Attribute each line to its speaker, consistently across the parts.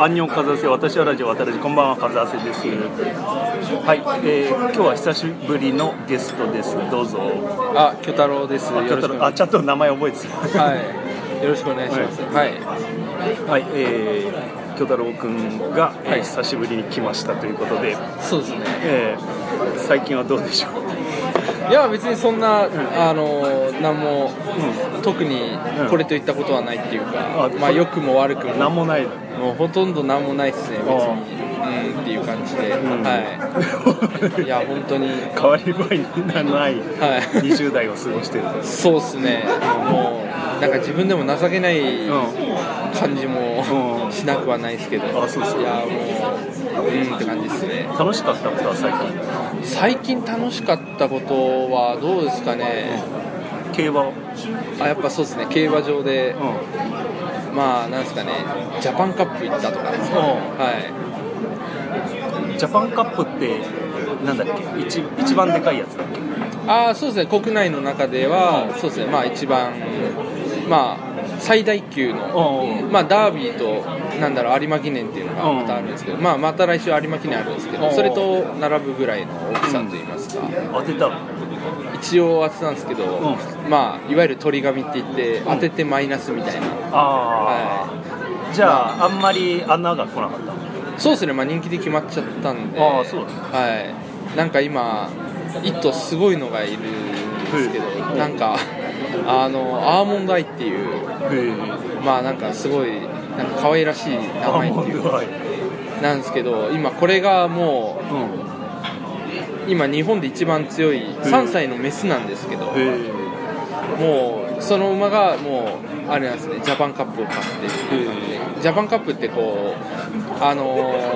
Speaker 1: アンニョン風せ私はラジオ渡らじこんばんは風せですはい、えー、今日は久しぶりのゲストですどうぞ
Speaker 2: あ、巨太郎です。よろしくお願い
Speaker 1: あちゃんと名前覚えてた
Speaker 2: はい。よろしくお願いします。はい。
Speaker 1: はいえー、京太郎くんが、えー
Speaker 2: はい
Speaker 1: 久しぶりに来ましたということで、
Speaker 2: そうですね。
Speaker 1: えー、最近はどうでしょう
Speaker 2: いや、別にそんな、あの、なんも、
Speaker 1: う
Speaker 2: 特にこれといったことはないっていうか、
Speaker 1: あ
Speaker 2: まあ、良くも悪くも、
Speaker 1: んなんもない
Speaker 2: もうほとんどなんもないですね、別に。うんっていう感じで、
Speaker 1: ん。
Speaker 2: はい。いや、本当に、
Speaker 1: 変わり映えのない
Speaker 2: はい。
Speaker 1: 20代を過ごしてる
Speaker 2: そうですね。もう、なんか自分でも情けない感じも
Speaker 1: うん。
Speaker 2: しなくはないですけど、
Speaker 1: あそうそう
Speaker 2: いや、もう、うんって感じですね。
Speaker 1: 楽しかったことは最近？
Speaker 2: 最近楽しかったことはどうですかね、
Speaker 1: 競馬を？
Speaker 2: あやっぱそうですね。競馬場で、
Speaker 1: う
Speaker 2: まあなんですかねジャパンカップ行ったとか。ではい。
Speaker 1: んジャパンカップってなんだっけ一一番でかいやつだっけ？
Speaker 2: ああそうですね国内の中では、
Speaker 1: うん。
Speaker 2: そうですねまあ一番まあ最大級の、
Speaker 1: うん
Speaker 2: まあダービーとなんだろう有馬記念っていうのがまたあるんですけど、まあまた来週有馬記念あるんですけど、
Speaker 1: うん。
Speaker 2: それと並ぶぐらいの大きさといいますか、
Speaker 1: 当てたの？
Speaker 2: 一応当てたんですけど、
Speaker 1: う
Speaker 2: まあいわゆる鳥紙って言って当ててマイナスみたいな、
Speaker 1: ああ、じゃああ。んまり穴が来なかった。
Speaker 2: そうですね、まあ、人気で決まっちゃったんで、
Speaker 1: ああそうだ。
Speaker 2: はい、なんか今、一頭すごいのがいるんですけど、
Speaker 1: うん
Speaker 2: なんか、あのアーモンドアイっていう、まあなんかすごい、なんか可愛らしい名前っていう
Speaker 1: はい
Speaker 2: なんですけど、今、これがも
Speaker 1: うん。
Speaker 2: う、今、日本で一番強い3歳のメスなんですけど、もう、その馬がもう、あれなんですね、ジャパンカップを勝って。っていう感じで、ジャパンカップってこう、あのー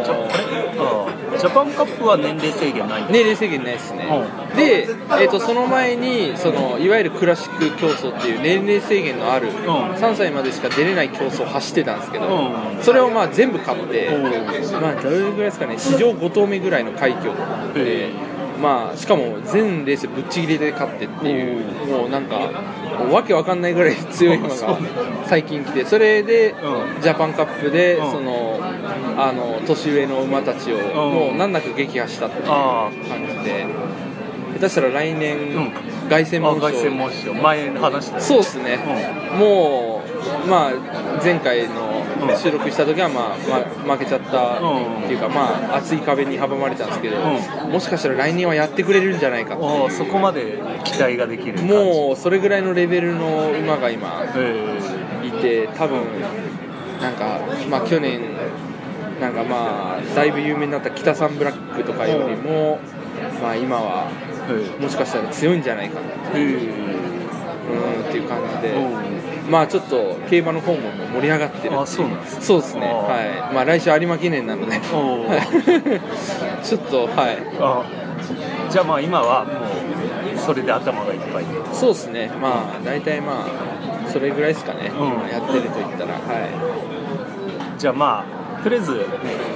Speaker 1: ジャパンカップ？は年齢制限ない
Speaker 2: 年齢制限ないですね、
Speaker 1: う
Speaker 2: で、えー、とその前にそのいわゆるクラシック競争っていう年齢制限のある、
Speaker 1: ん。
Speaker 2: 3歳までしか出れない競争を走ってたんですけど、
Speaker 1: うん。
Speaker 2: それをまあ全部勝って、
Speaker 1: うん。
Speaker 2: まあ、どれぐらいですかね史上5頭目ぐらいの快挙で、まあ、しかも全レースぶっちぎりで勝ってっていう、もうなんかわけわかんないぐらい強い馬が 最近来てそれで、
Speaker 1: うん。
Speaker 2: ジャパンカップで、
Speaker 1: うん。
Speaker 2: そのあの年上の馬たちを、もう難なく撃破したっていう
Speaker 1: あ
Speaker 2: 感じで下手したら来年、
Speaker 1: うん。
Speaker 2: 凱旋門賞。
Speaker 1: あ凱旋門賞。前話したよ
Speaker 2: そうですね、もう、まあ、前回の
Speaker 1: うん
Speaker 2: 収録した時は、まあま負けちゃった
Speaker 1: うん
Speaker 2: っていうか、まあ、厚い壁に阻まれたんですけど、
Speaker 1: う
Speaker 2: もしかしたら来年はやってくれるんじゃないかって
Speaker 1: そこまで期待ができる
Speaker 2: もうそれぐらいのレベルの馬が今
Speaker 1: へ
Speaker 2: いて多分なんか、まあ、去年なんかまあだいぶ有名になった北サンブラックとかよりも、まあ、今はもしかしたら強いんじゃないかな
Speaker 1: えへえ
Speaker 2: うんっていう感じで、
Speaker 1: う
Speaker 2: まあちょっと競馬の方も盛り上がってる
Speaker 1: あそうなんです
Speaker 2: そうですね。
Speaker 1: あ
Speaker 2: はい。まあ来週有馬記念なので。ちょっとはい。
Speaker 1: あじゃあまあ今はもうそれで頭がいっぱい
Speaker 2: そうですね。まあ大体まあそれぐらいですかね、
Speaker 1: うん。
Speaker 2: 今やってると言ったら。はい。
Speaker 1: じゃあまあとりあえず、ね、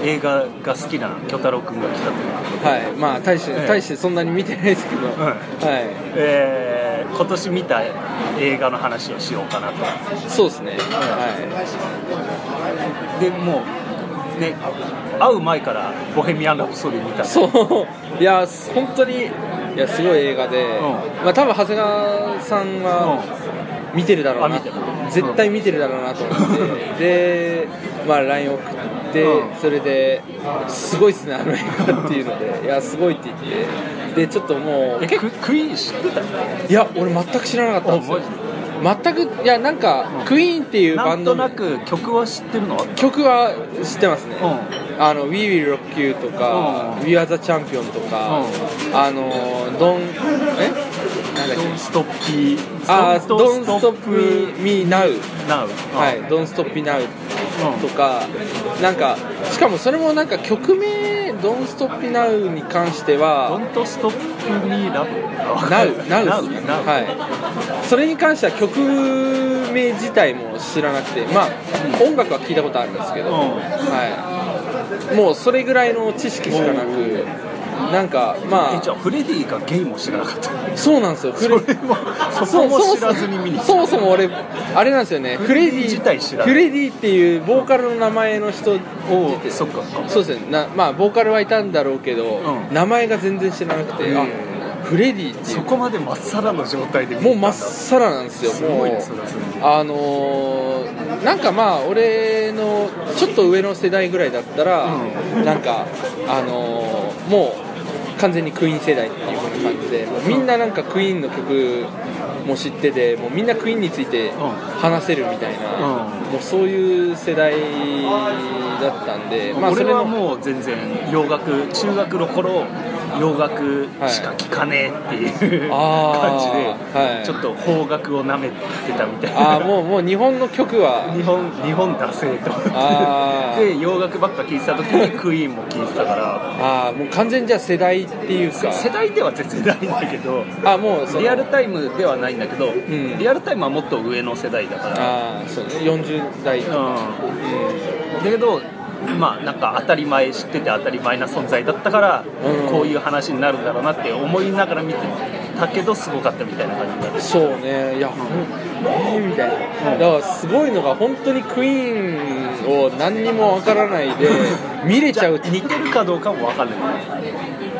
Speaker 1: 映画が好きな巨太郎君が来たという
Speaker 2: はい、まあ大して、
Speaker 1: ええ。
Speaker 2: 大してそんなに見てないですけど、
Speaker 1: はい。
Speaker 2: は
Speaker 1: えー今年見た映画の話をしようかなと。
Speaker 2: い、そうですね、は
Speaker 1: でもうね会う前から「ボヘミアン・ラプソディ」見た。
Speaker 2: い、そう、いや、本当に、いや、すごい映画で、
Speaker 1: う
Speaker 2: まあ多分長谷川さんは見てるだろうな。
Speaker 1: あ見てる。
Speaker 2: 絶対見てるだろうなと思って、で、まあ LINE 送って、
Speaker 1: うん。
Speaker 2: それで、すごいっすね、あの映画っていうので、いや、すごいって言って、で、ちょっともう、
Speaker 1: えククイーン知ってた？
Speaker 2: いや、俺全く知らなかったんですよ。全く、いや、なんか、クイーンっていうバンドの
Speaker 1: なんとなく曲は知ってるの
Speaker 2: 曲は知ってますね、
Speaker 1: う
Speaker 2: あの We Will Rock You とか、
Speaker 1: うん。
Speaker 2: We Are the Champion とか、あの Don't え？なんだっけ
Speaker 1: ドンストッピー
Speaker 2: あー Don't Stop Me. Now.
Speaker 1: ナウ
Speaker 2: はい Don't Stop Me Now とか、なんかしかもそれもなんか曲名 Don't Stop Me Now に関して
Speaker 1: ド
Speaker 2: は
Speaker 1: ントストップミーラブ
Speaker 2: Now? Now
Speaker 1: ナウ
Speaker 2: ですね
Speaker 1: ナウ
Speaker 2: はい。それに関しては曲名自体も知らなくてまあ音楽は聞いたことあるんですけど、
Speaker 1: うん。
Speaker 2: はい、もうそれぐらいの知識しかなく、なんかま
Speaker 1: えじゃあフレディがゲイも知らなかった。
Speaker 2: あそうなんですよ。
Speaker 1: それもそこも知らずに見に
Speaker 2: そもそも俺あれなんですよね。
Speaker 1: フレディ自体知らない
Speaker 2: フレディっていうボーカルの名前の人
Speaker 1: お
Speaker 2: 出て
Speaker 1: そっか
Speaker 2: そうですね。なまあボーカルはいたんだろうけど、
Speaker 1: うん。
Speaker 2: 名前が全然知らなくて、
Speaker 1: うん
Speaker 2: あフレディって
Speaker 1: そこまでまっさらの状態で
Speaker 2: もうまっさらなんですよ。もう。あのーなんかまあ俺のちょっと上の世代ぐらいだったら、なんかあのーもう完全にクイーン世代っていう風な感じでもうみんななんかクイーンの曲も知っててもうみんなクイーンについて話せるみたいな、
Speaker 1: うん。
Speaker 2: もうそういう世代だったんで、まあ、それ
Speaker 1: はもう全然洋楽中学の頃洋楽しか聴かねえっていう、
Speaker 2: あー。
Speaker 1: 感じで、
Speaker 2: はい。
Speaker 1: ちょっと邦楽をなめてたみたいな。
Speaker 2: ああもうもう日本の曲は。
Speaker 1: 日本日本出せと。思
Speaker 2: あー。
Speaker 1: っ てで洋楽ばっか聴いてた時にクイーンも聴いてたから。
Speaker 2: ああもう完全じゃあ世代っていうか。
Speaker 1: 世代では全然ないんだけど
Speaker 2: あもう
Speaker 1: リアルタイムではないんだけど、
Speaker 2: ん。
Speaker 1: リアルタイムはもっと上の世代だから。
Speaker 2: ああそうね40代。とか、
Speaker 1: うん。だけどまあなんか当たり前知ってて当たり前な存在だったから、
Speaker 2: うん。
Speaker 1: こういう話になるんだろうなって思いながら見てたけどすごかったみたいな感じだった
Speaker 2: そうね。いや、ほんえーみたい。な、だからすごいのが本当にクイーンを何にもわからないで 見れちゃう
Speaker 1: 似てるかどうかも分かんない。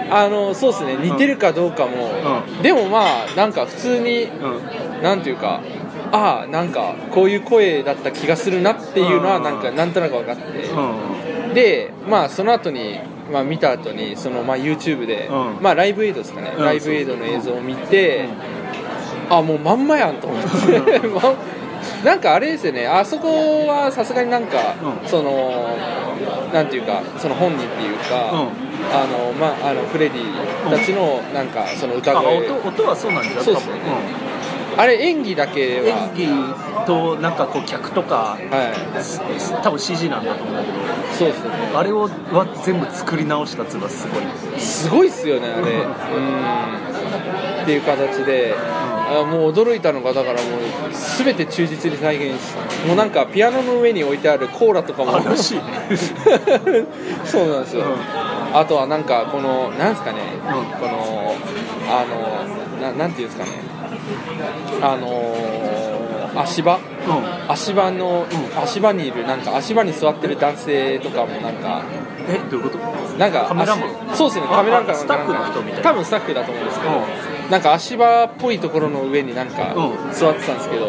Speaker 2: あのそうですね。似てるかどうかも、
Speaker 1: う
Speaker 2: でもまあなんか普通に
Speaker 1: うん。
Speaker 2: なんていうかああなんかこういう声だった気がするなっていうのは
Speaker 1: うん。
Speaker 2: なんかなんとなく分かって、
Speaker 1: うん。
Speaker 2: でまあその後にまあ見た後にそのまあ YouTube で、
Speaker 1: うん。
Speaker 2: まあライブエイドですかね、
Speaker 1: うん。
Speaker 2: ライブエイドの映像を見て、あもうまんまやんと思って、ま なんかあれですよね。あそこはさすがになんか、
Speaker 1: うん。
Speaker 2: そのなんていうかその本人っていうか、
Speaker 1: うん。
Speaker 2: あのまああのフレディたちのなんかその歌
Speaker 1: あ
Speaker 2: 声、
Speaker 1: 音音はそうなんじゃん
Speaker 2: そうっすねあれ演技だけ
Speaker 1: うん
Speaker 2: は。
Speaker 1: 演技となんかこう客とか
Speaker 2: はい。
Speaker 1: 多分 CG なんだと思うんだけど。
Speaker 2: そうですね。
Speaker 1: あれをは全部作り直したっていうのはすごい。
Speaker 2: すごいっすよねあれ。うん。っていう形で、あもう驚いたのがだからもう全て忠実に再現しもうなんかピアノの上に置いてあるコーラとかも。
Speaker 1: あらし
Speaker 2: そうなんですよ、あとはなんかこのなんですかね、
Speaker 1: うん。
Speaker 2: このあのななんていうんですかねあの足場？
Speaker 1: う
Speaker 2: 足場の、
Speaker 1: うん。
Speaker 2: 足場にいるなんか足場に座ってる男性とかもなんか
Speaker 1: んえどういうこと？
Speaker 2: なんか
Speaker 1: カメラマン？
Speaker 2: 足そうですね。
Speaker 1: あ
Speaker 2: カメラマン
Speaker 1: スタッフの人みたいな。
Speaker 2: 多分スタッフだと思うんですけど、なんか足場っぽいところの上になんか
Speaker 1: うん。
Speaker 2: 座ってたんですけど、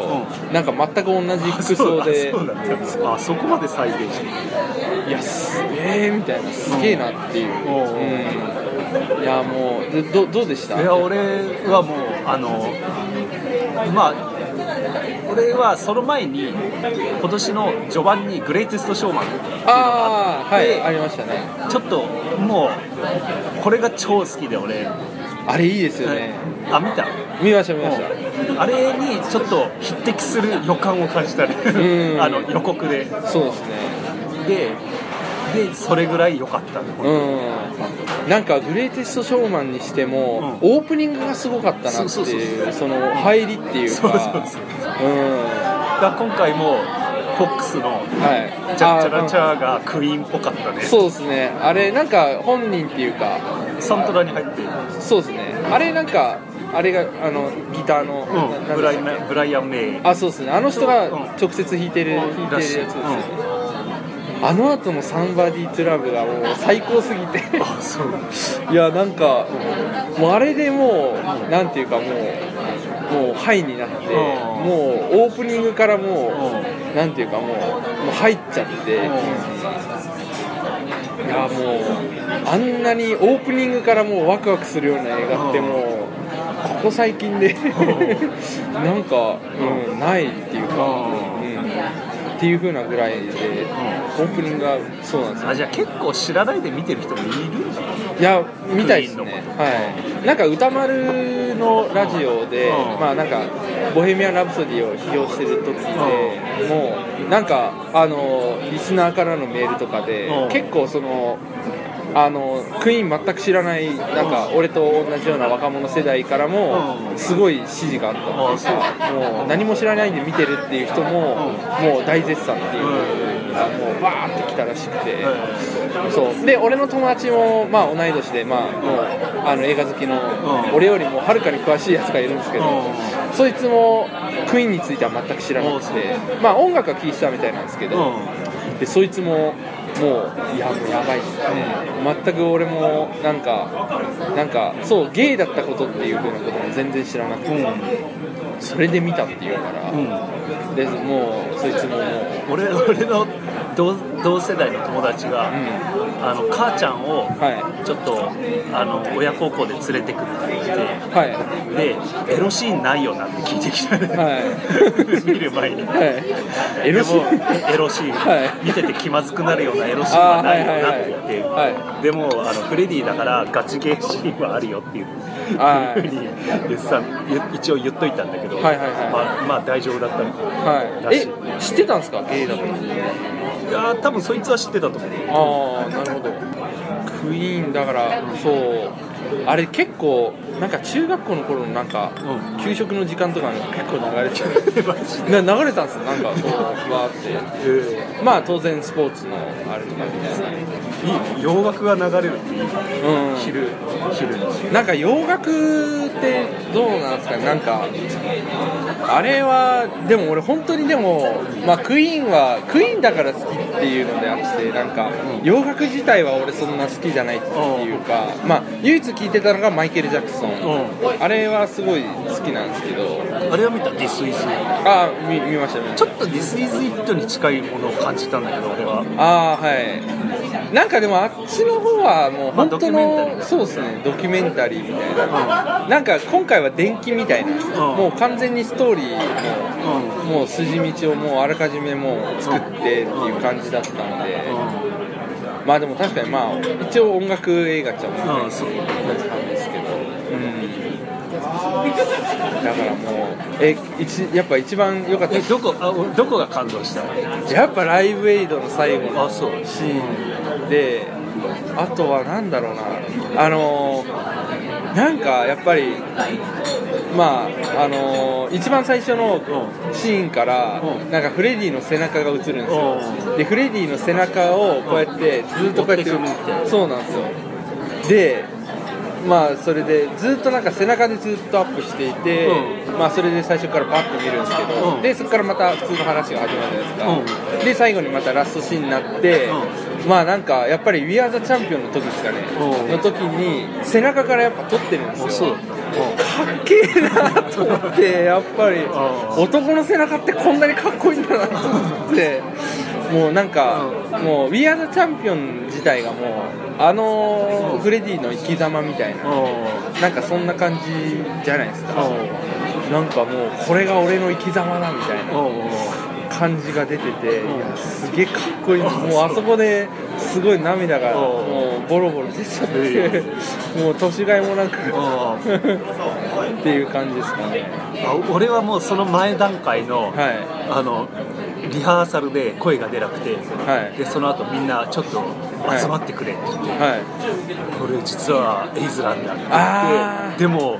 Speaker 1: う
Speaker 2: なんか全く同じ服装で
Speaker 1: あそこまで再現して
Speaker 2: いやすげえみたいな。すげえなっていう、
Speaker 1: うん。
Speaker 2: うん。いやもうでどどうでした？
Speaker 1: いや俺はもうあのまあ俺はその前に今年の序盤に「グレイテスト・ショーマン」
Speaker 2: ああはい
Speaker 1: で
Speaker 2: ありましたね。
Speaker 1: ちょっともうこれが超好きで俺。
Speaker 2: あれいいですよね、
Speaker 1: あ見た？
Speaker 2: 見ました見ました。
Speaker 1: あれにちょっと匹敵する予感を感じたね。
Speaker 2: ん。
Speaker 1: あの予告で。
Speaker 2: そうですね。
Speaker 1: ででそれぐらい良かったね
Speaker 2: うん。なんかグレイテストショーマンにしても、
Speaker 1: う
Speaker 2: オープニングがすごかったなって
Speaker 1: そうそうそう
Speaker 2: いう。その入りっていうか。
Speaker 1: そうそうそう
Speaker 2: う。ん。
Speaker 1: だから今回もフォックスの
Speaker 2: はい。
Speaker 1: チャッチャラチ
Speaker 2: あ
Speaker 1: ャーがクイーンっぽかったね。
Speaker 2: そうですね。あれなんか本人っていうか
Speaker 1: サントラに入って。る
Speaker 2: そうですね。あれなんかあれがあのギターの、な
Speaker 1: うんブライブライアン・メイ。
Speaker 2: けあそうですね。あの人が
Speaker 1: うん。
Speaker 2: 直接弾いてる、弾いてるやつですよね、あの後の「サンバディ・トゥ・ラブ」がもう最高すぎて。
Speaker 1: あそう。
Speaker 2: いやなんかもうあれでもうなんていうかもうもうハイになって
Speaker 1: うん。
Speaker 2: もうオープニングからも
Speaker 1: う
Speaker 2: うなんていうかもうもう入っちゃって。いやもうあんなにオープニングからもうワクワクするような映画ってもうここ最近で なんか、うん、ないっていうか、うん、っていう風なぐらいでオープニングがそうなんですよ。
Speaker 1: あじゃあ結構知らないで見てる人もいるんだ
Speaker 2: いや見たいですね。はい。なんか歌丸のラジオで、
Speaker 1: うん。
Speaker 2: まあなんか「ボヘミアン・ラプソディ」を批評してる時で、もうなんかあのリスナーからのメールとかで、
Speaker 1: うん。
Speaker 2: 結構そのあのクイーン全く知らないなんか俺と同じような若者世代からも
Speaker 1: うん。
Speaker 2: すごい支持があった。っていう。かもう何も知らないんで見てるっていう人ももう大絶賛っていうがもうバーって来たらしくて、そう。で俺の友達も、まあ、同い年で、まあ、もうあの映画好きの、
Speaker 1: うん。
Speaker 2: 俺よりもはるかに詳しいやつがいるんですけど、
Speaker 1: う
Speaker 2: そいつもクイーンについては全く知らなくて、まあ、音楽は聴いてたみたいなんですけど、でそいつももういやもうやばいっすね、全く俺もなんかなんかそうゲイだったことっていうふうなことも全然知らなくて、それで見たっていうから、
Speaker 1: うん。
Speaker 2: でもうそいつももう
Speaker 1: 俺俺の同同世代の友達が、
Speaker 2: う
Speaker 1: あの母ちゃんを
Speaker 2: は
Speaker 1: ちょっとあの親孝行で連れてくって言って
Speaker 2: いはい。
Speaker 1: でエロシーンないよなって聞いてきたね、
Speaker 2: はい。
Speaker 1: 見る前に、
Speaker 2: はい。エロシーン。
Speaker 1: でもエロシーン、
Speaker 2: はい。
Speaker 1: 見てて気まずくなるようなエロシーンはないよなって言って、
Speaker 2: はい
Speaker 1: でもあのフレディだからガチゲーシーンはあるよっていう。
Speaker 2: はい。
Speaker 1: ふうに言ってた言一応言っといたんだけど、
Speaker 2: はいはいはい。
Speaker 1: まあ、まあ大丈夫だったのか
Speaker 2: はい。え知ってたんですか？ゲイだ
Speaker 1: や多分そいつは知ってたと思う。
Speaker 2: ああなるほど。クイーンだからそう。あれ結構なんか中学校の頃のなんか、
Speaker 1: う
Speaker 2: 給食の時間とかに結構流れてた。な流れたんですよ。なんかこうわーって。
Speaker 1: え
Speaker 2: まあ当然スポーツのあれとかみたいな。
Speaker 1: ーいい洋楽が流れるっていい、
Speaker 2: うん。
Speaker 1: 昼昼に
Speaker 2: なんか洋楽ってどうなんですかね。なんかあれはでも俺本当にでも、まあ、クイーンはクイーンだから好きっていうのであってなんか洋楽自体は俺そんな好きじゃないっていうか、まあ、唯一聴いてたのがマイケル・ジャクソン、あれはすごい好きなんですけど。
Speaker 1: あれは見た「This is It
Speaker 2: あ見見ました見ました。
Speaker 1: ちょっと「This is It」に近いものを感じたんだけど俺は。
Speaker 2: ああはい。なんかでもあっちの方はもう
Speaker 1: まあ
Speaker 2: 本当
Speaker 1: ドキュメンタリーだ
Speaker 2: のそうですね。ドキュメンタリーみたいな。なんか今回は電気みたいな。もう完全にストーリー
Speaker 1: うん。
Speaker 2: ももう筋道をもうあらかじめもう作ってっていう感じだったんで。まあでも確かにまあ一応音楽映画っちゃ音楽映画なんですけだからもうえ一やっぱ一番良かった。
Speaker 1: えどこあどこが感動した
Speaker 2: やっぱライブエイドの最後の
Speaker 1: あそう。
Speaker 2: シーンであとはなんだろうな。あのーなんかやっぱりまああのー一番最初のシーンから
Speaker 1: うん。
Speaker 2: なんかフレディの背中が映るんですよ。
Speaker 1: う
Speaker 2: でフレディの背中をこうやってずっとこうやって
Speaker 1: 追ってくみたいな
Speaker 2: そうなんですよ。でまあそれでずっとなんか背中でずっとアップしていて、まあそれで最初からパッと見るんですけど、
Speaker 1: うん。
Speaker 2: でそこからまた普通の話が始まるじゃないですか、で最後にまたラストシーンになって、まあなんかやっぱり「We Are the Champion」の時ですかね、
Speaker 1: うん。
Speaker 2: の時に背中からやっぱ撮ってるんですよ。かっけえなと思ってやっぱり
Speaker 1: うん。
Speaker 2: 男の背中ってこんなにかっこいいんだなと思ってもうなんかもう「We Are the Champion」自体がもうあのフレディの生き様みたいななんかそんな感じじゃないですか。なんかもうこれが俺の生き様だみたいな感じが出てていやすげえかっこいい。もうあそこですごい涙が
Speaker 1: うん。
Speaker 2: もうボロボロ出ちゃってもう年がいもなくっていう感じですかね。
Speaker 1: あ俺はもうその前段階の,、
Speaker 2: はい。
Speaker 1: あのリハーサルで声が出なくて、
Speaker 2: はい。
Speaker 1: でその後みんなちょっと集まってくれって言って、
Speaker 2: はい。
Speaker 1: これ実はエイズなんだって言ってでも
Speaker 2: は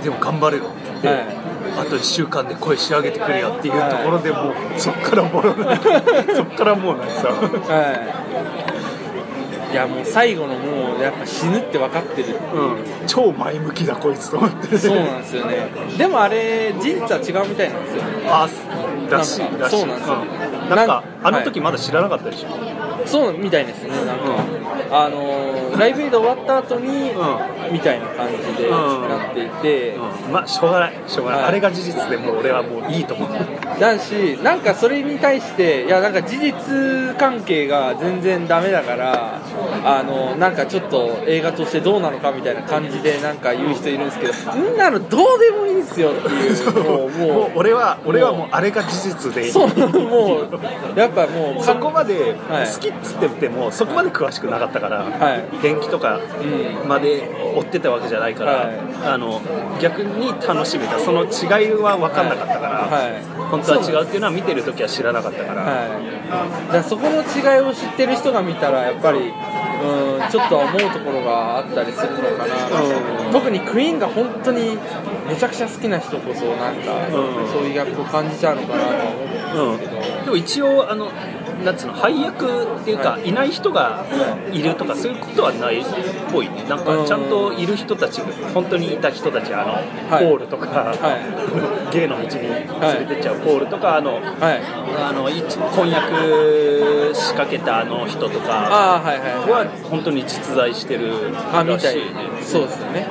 Speaker 2: い。
Speaker 1: でも頑張れよって言って、
Speaker 2: はい
Speaker 1: あと1週間で声仕上げてくれよっていうところでもうそっからボロそっからもうなんかさ
Speaker 2: はい。いやもう最後のもうやっぱ死ぬって分かってる。
Speaker 1: うん、超前向きだこいつと思って。
Speaker 2: そうなんですよね。でもあれ事実は違うみたいなんですよ。
Speaker 1: あらしい
Speaker 2: なんから
Speaker 1: しい。
Speaker 2: そうなんですよ。
Speaker 1: うん。なんかあの時まだ知らなかったでしょ、
Speaker 2: そうみたいですねなんか、あのーライブエイド終わった後に、
Speaker 1: う
Speaker 2: みたいな感じで
Speaker 1: うん。
Speaker 2: なっていて、
Speaker 1: うん。まあしょうがない。しょうがない、
Speaker 2: はい。
Speaker 1: あれが事実でもう俺はもういいと思う。
Speaker 2: だしなんかそれに対していやなんか事実関係が全然ダメだからあのなんかちょっと映画としてどうなのかみたいな感じでなんか言う人いるんですけどそんなのどうでもいいんですよっていう。もう
Speaker 1: もう俺は俺はもうあれが事実でいい。
Speaker 2: そうもうやっぱもう
Speaker 1: そこまで
Speaker 2: はい。
Speaker 1: 好きっつっててもそこまで詳しくなかったから、
Speaker 2: はい。
Speaker 1: 電気とか
Speaker 2: うん。
Speaker 1: まで追ってたわけじゃないから、
Speaker 2: はい。
Speaker 1: あの逆に楽しめた。その違いは分かんなかったから、
Speaker 2: はい。
Speaker 1: 本当は違うっていうのは見てる時は知らなかったから、
Speaker 2: はい、だそこの違いを知ってる人が見たらやっぱりうんちょっと思うところがあったりするのかな、
Speaker 1: うん。
Speaker 2: 特にクイーンが本当にめちゃくちゃ好きな人こそなんか、
Speaker 1: うん。
Speaker 2: そういうギャップを感じちゃうのかなとは思うんですけど、
Speaker 1: でも一応あのなんつうの配役っていうかいない人がいるとかそういうことはないっぽい。ねなんかちゃんといる人たち本当にいた人たちあの、
Speaker 2: はい。
Speaker 1: ポールとか、
Speaker 2: は
Speaker 1: 芸の道に連れてっちゃうポールとかあの
Speaker 2: はい。
Speaker 1: あの一婚約仕掛けたあの人とか
Speaker 2: はいはい
Speaker 1: は本当に実在してるらしいね。
Speaker 2: そうですよね。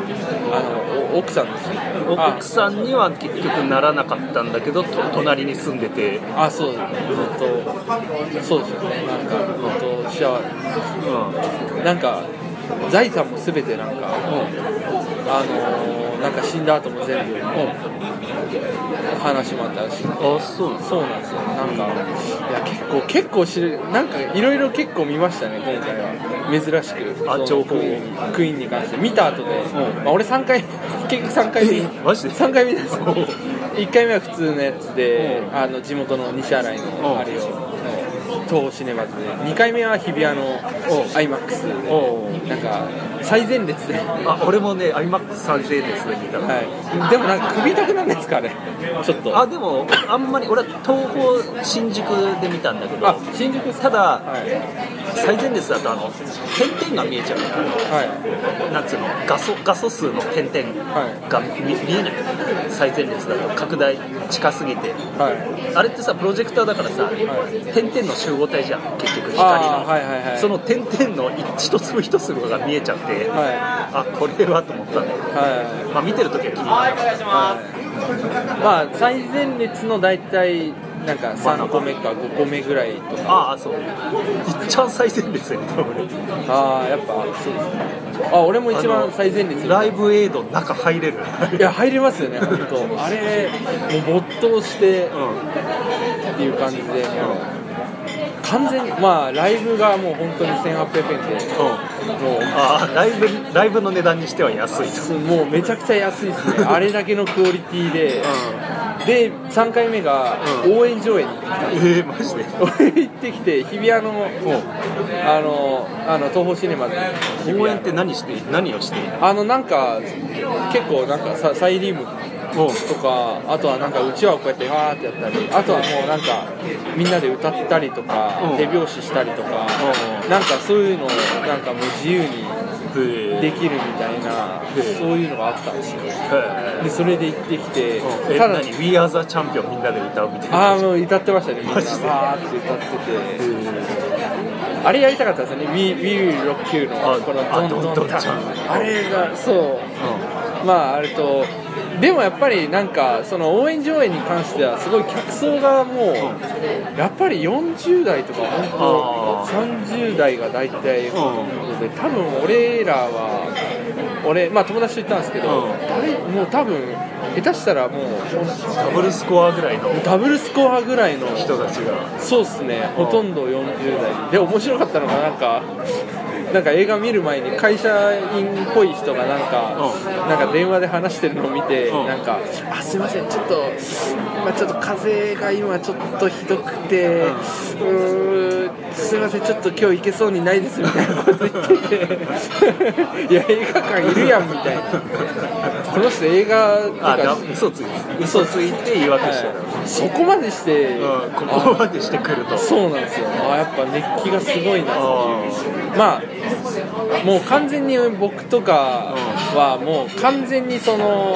Speaker 2: あのお奥さんですね。あ
Speaker 1: 奥さんには結局ならなかったんだけどと隣に住んでて、
Speaker 2: あそう本当そうですよね。なんか本当幸
Speaker 1: うん。
Speaker 2: せなんか財産も全てなんかあのなんか死んだ後も全部話もあったらし。い
Speaker 1: あそう。なん
Speaker 2: そうなんですよ。なんかいや結構結構知るなんかいろいろ結構見ましたね今回は。珍しく。
Speaker 1: あ情報を。
Speaker 2: クイーンクイーンに関して見た後で、まあ、俺3回結局3回目
Speaker 1: マジで
Speaker 2: ？3回目です1回目は普通のやつであの地元の西新井
Speaker 1: うん
Speaker 2: のあれを東宝シネマズで2回目は日比谷の IMAX で
Speaker 1: お
Speaker 2: なんか最前列で。
Speaker 1: あ俺もね iMAX 最前列で見た、
Speaker 2: はい、でもなんか首痛くなんですかあれ。ちょっと。
Speaker 1: あでもあんまり俺は東宝新宿で見たんだけど。
Speaker 2: あ新宿
Speaker 1: ただ
Speaker 2: はい。
Speaker 1: 最前列だとあの点々が見えちゃうから。
Speaker 2: はい。
Speaker 1: なんつうの画素画素数の点々が見,、見えない。最前列だと拡大近すぎて。
Speaker 2: はい。
Speaker 1: あれってさプロジェクターだからさ、点々の集合体じゃん結局光の、
Speaker 2: はいはいはい。
Speaker 1: その点々の一粒一粒が見えちゃって、
Speaker 2: は
Speaker 1: あこれはと思ったんだけど、
Speaker 2: はい。
Speaker 1: まあ、見てる時は気になる。
Speaker 2: はい。まあ最前列の大体なんか3個目か5個目ぐらいとか。
Speaker 1: ああそう。いっちゃん最前列やった俺
Speaker 2: ああやっぱそうですね。あ俺も一番最前列
Speaker 1: ライブエイドの中入れる。
Speaker 2: いや入れますよね本当。あれもう没頭して
Speaker 1: うん。
Speaker 2: っていう感じでもう完全にまあライブがもう本当に1800円で。
Speaker 1: うん。
Speaker 2: もう。
Speaker 1: ああライブライブの値段にしては安いと。
Speaker 2: すもうめちゃくちゃ安いですね。あれだけのクオリティで、で3回目が
Speaker 1: うん。
Speaker 2: 応援上映に。行ってきた
Speaker 1: えー、マジで？
Speaker 2: 行ってきて日比谷のあのあの東宝シネマで
Speaker 1: 応援って何して何をして？
Speaker 2: あのなんか結構なんかササイリウムとかあとはなんかうちわをこうやってわーってやったりあとはもうなんかみんなで歌ったりとか
Speaker 1: うん。
Speaker 2: 手拍子したりとか
Speaker 1: うん。
Speaker 2: なんかそういうのをなんかもう自由に
Speaker 1: へ
Speaker 2: できるみたいなそういうのがあったんですよ。
Speaker 1: へ
Speaker 2: でそれで行ってきて
Speaker 1: え
Speaker 2: ただ
Speaker 1: 何？We Are the Champion みんなで歌うみたいな。
Speaker 2: ああもう歌ってましたねみんな。バ
Speaker 1: マジで？
Speaker 2: ーって歌ってて。あれやりたかったんですよね We, Will Rock You の
Speaker 1: あ
Speaker 2: この
Speaker 1: あ
Speaker 2: ドンドンタン
Speaker 1: ドンドンちゃん
Speaker 2: あれがそう。まああれとでもやっぱりなんかその応援上映に関してはすごい客層がもうやっぱり40代とか本
Speaker 1: あ
Speaker 2: 当30代が大体ほとんどで多分俺らは俺まあ友達と行ったんですけど
Speaker 1: うん。
Speaker 2: 誰もう多分下手したらもう
Speaker 1: ダブルスコアぐらいの。
Speaker 2: ダブルスコアぐらいの
Speaker 1: 人たちが。
Speaker 2: そうっすね。ほとんど40代。で面白かったのがなんかなんか映画見る前に会社員っぽい人がなんか、
Speaker 1: う
Speaker 2: なんか電話で話してるのを見て、
Speaker 1: うん。
Speaker 2: なんか「あすいません。ちょっと今ちょっと風が今ちょっとひどくて、うーんすいません。ちょっと今日行けそうにないです」みたいなこと言ってて。いや映画館いるやんみたいな。この人映画と
Speaker 1: あだ
Speaker 2: か
Speaker 1: 嘘ついて。嘘ついて言い訳してる、
Speaker 2: そこまでして、
Speaker 1: うん、ここまでしてくると。
Speaker 2: そうなんですよ。あやっぱ熱気がすごいな
Speaker 1: あ
Speaker 2: まあもう完全に僕とかはもう完全にその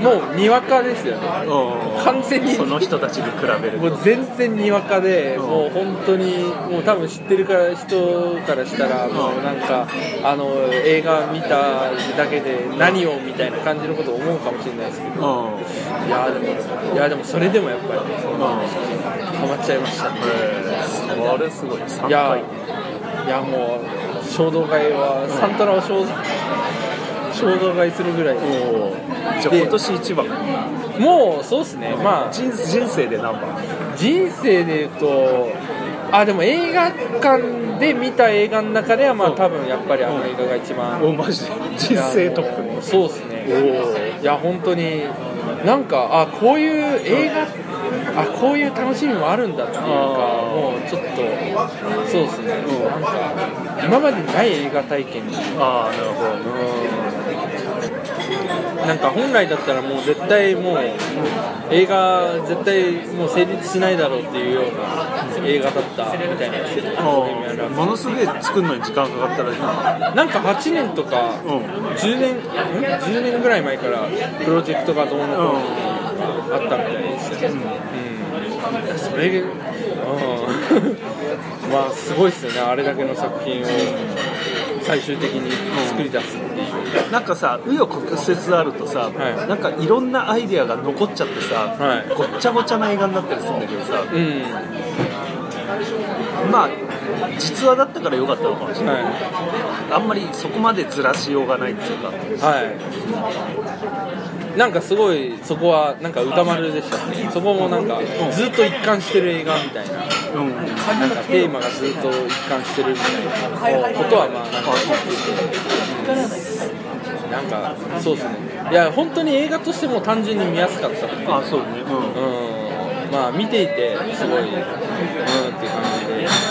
Speaker 2: もうにわかですよね。
Speaker 1: ー
Speaker 2: 完全に。
Speaker 1: その人たちに比べる
Speaker 2: もう全然にわかで、
Speaker 1: うん。
Speaker 2: もう本当にもう多分知ってるから人からしたらもうなんかあの映画見ただけで何をみたいな感じのことを思うかもしれないですけど。いやでもいやでもそれでもやっぱりハマっちゃいましたね。
Speaker 1: えー、あれすごい。3
Speaker 2: いや
Speaker 1: 回
Speaker 2: いやもう衝動買いはサントラを衝動衝動買いするぐらい。
Speaker 1: じゃあ
Speaker 2: で
Speaker 1: 今年一番。
Speaker 2: もうそうですね。まあ
Speaker 1: 人人生で何番？
Speaker 2: 人生で言うとあでも映画館で見た映画の中ではまあ
Speaker 1: うん。
Speaker 2: 多分やっぱりあの映画が一番
Speaker 1: おマジで。人生トップ
Speaker 2: そうですね。いや本当になんかあこういう映画あこういう楽しみもあるんだっていうかもうちょっとそうですね。なんか今までにない映画体験。
Speaker 1: ああなるほど。
Speaker 2: なんか本来だったらもう絶対もう映画絶対もう成立しないだろうっていうような映画だったみたいな
Speaker 1: ものすげえ作るのに時間かかったらしいな。
Speaker 2: なんか8年とか
Speaker 1: うん。
Speaker 2: 10年ん10年ぐらい前からプロジェクトがどうのこうのあったみたいですよね、うん、それ、うん、まあすごいですよねあれだけの作品を最終的に作り出すっていう、
Speaker 1: なんかさ紆余曲折あるとさ、
Speaker 2: はい。
Speaker 1: なんかいろんなアイデアが残っちゃってさ、
Speaker 2: はい。
Speaker 1: ごっちゃごちゃな映画になったりするんだけどさ。
Speaker 2: うん。
Speaker 1: まあ実話だったから良かったのかもしれない、
Speaker 2: は
Speaker 1: あんまりそこまでずらしようがないっていうか。
Speaker 2: い、はい、なんかすごいそこはなんか歌丸でしたねそこもなんかずっと一貫してる映画みたいな。
Speaker 1: うん
Speaker 2: なんかテーマがずっと一貫してるみたいなことはまあなんか言ってて、うんなんかそうですね。いや本当に映画としても単純に見やすかった
Speaker 1: あそうね。うん。
Speaker 2: うん。まあ見ていてすごいうんっていう感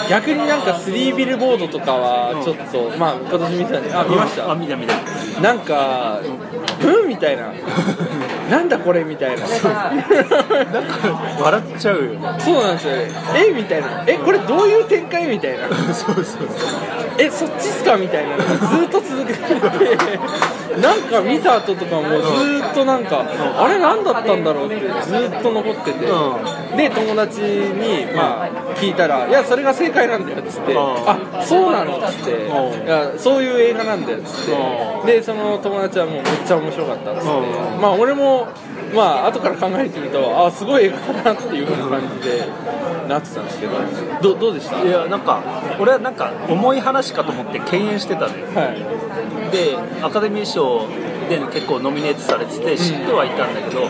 Speaker 2: 逆になんか3ビルボードとかはちょっと、まあ今年見てたんであ見ました、
Speaker 1: あ見た見た。
Speaker 2: なんかうんみたいな なんだこれみたいな。
Speaker 1: なんか笑っちゃうよ
Speaker 2: そうなんですよ。えみたいな。えこれどういう展開みたいな。
Speaker 1: そうそうそう。
Speaker 2: えそっちっすかみたいな。ずっと続けてて。なんか見た後とかもずっとなんかあれ何だったんだろうってずっと残ってて。
Speaker 1: う
Speaker 2: で友達にまあ聞いたら「いやそれが正解なんだよ」っつって「
Speaker 1: うん。
Speaker 2: あそうなの?」っつって。
Speaker 1: うん「
Speaker 2: いやそういう映画なんだよ」っつって。
Speaker 1: うん。
Speaker 2: でその友達はもうめっちゃ面白かったっつって。
Speaker 1: うん。
Speaker 2: まあ俺もまあ後から考えてみるとあすごい映画だなっていう感じでなってたんですけど。どどうでした？
Speaker 1: いやなんか俺はなんか重い話かと思って敬遠してたのよ。
Speaker 2: はい。
Speaker 1: でアカデミー賞で結構ノミネートされてて知ってはいたんだけど、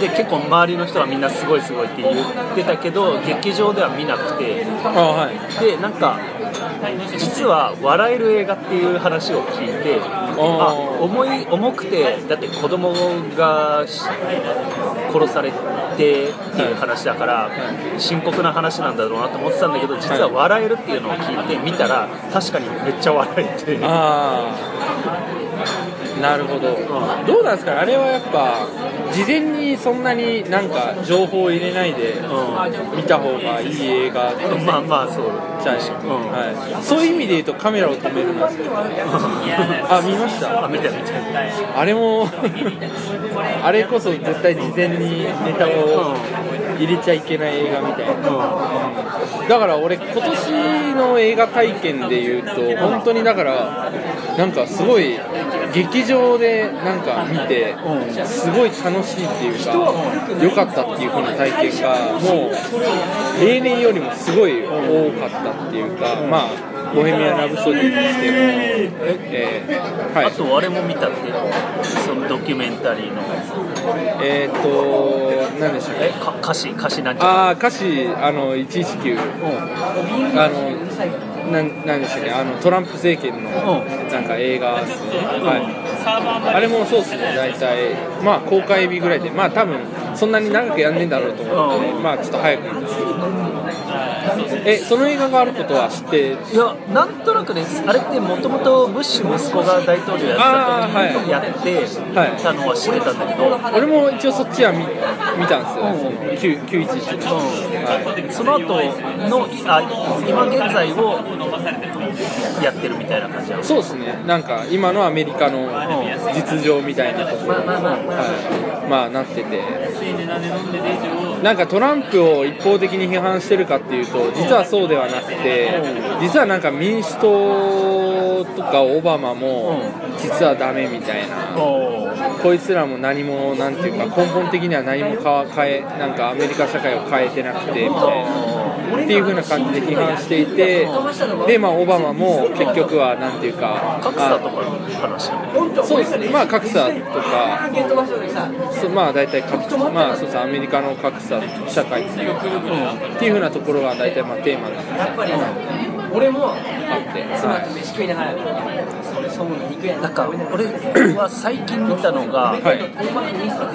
Speaker 1: で結構周りの人はみんなすごいすごいって言ってたけど劇場では見なくて。
Speaker 2: あはい。
Speaker 1: でなんか実は笑える映画っていう話を聞いてあ重い重くてだって子供がし殺されてっていう話だから深刻な話なんだろうなと思ってたんだけど実は笑えるっていうのを聞いて見たら確かにめっちゃ笑えて
Speaker 2: なるほど、どうなんですかね？あれはやっぱ事前にそんなになんか情報を入れないで見た方がいい映画って
Speaker 1: まあまあそう。
Speaker 2: じゃない
Speaker 1: うん。
Speaker 2: はい、そういう意味で言うとカメラを止めるなん あ見ました？
Speaker 1: あ見た見た
Speaker 2: あれも あれこそ絶対事前にネタを入れちゃいけない映画みたいな。だから俺今年の映画体験で言うと本当にだからなんかすごい劇場でなんか見てすごい楽しいっていうか良かったっていう風な体験がもう例年よりもすごい多かったっていうかまあボヘミアン・ラブソディにしても、えーはい。
Speaker 1: あとあれも見たってそのドキュメンタリーの。
Speaker 2: えーっと何でしたっけ？
Speaker 1: えか歌詞歌詞なんちゃ
Speaker 2: ああ歌詞あの119あのなんなんでしたっけ？あのトランプ政権の
Speaker 1: う
Speaker 2: なんか映画ですね、はい、あれもそうですね大体。まあ公開日ぐらいで。まあ多分そんなに長くやんねえんだろうと思って、
Speaker 1: うん。
Speaker 2: まあちょっと早く。えその映画があることは知って
Speaker 1: いやなんとなくです。あれってもともとブッシュ息子が大統領やってた時
Speaker 2: あーはい
Speaker 1: にやってたのは知ってたんだけど、
Speaker 2: 俺も一応そっちは見見たんですよ、その9 911の、はい
Speaker 1: その後のあ今現在をやってるみたいな感じ
Speaker 2: そうですね、なんか今のアメリカの実情みたいなところ。が、はい、まあなってて、で7で飲んでで上なんかトランプを一方的に批判してるかっていうと、実はそうではなくて、実はなんか民主党とかオバマも、実はダメみたいな。
Speaker 1: お
Speaker 2: こいつらも何もなんていうか根本的には何もか変えなんかアメリカ社会を変えてなくてみたいな。っていう風な感じで批判していてでまあオバマも結局はなんていうか
Speaker 1: 格差とかの話
Speaker 2: そうです。ねまあ格差とか。そうまあ大体格まあそうです。アメリカの格差社会。っていうっていう風なところが大体まあテーマになって
Speaker 3: 俺も
Speaker 2: あって、はい
Speaker 3: 飯食いながらそう肉屋
Speaker 1: なんか俺は最近見たのが、
Speaker 2: はい。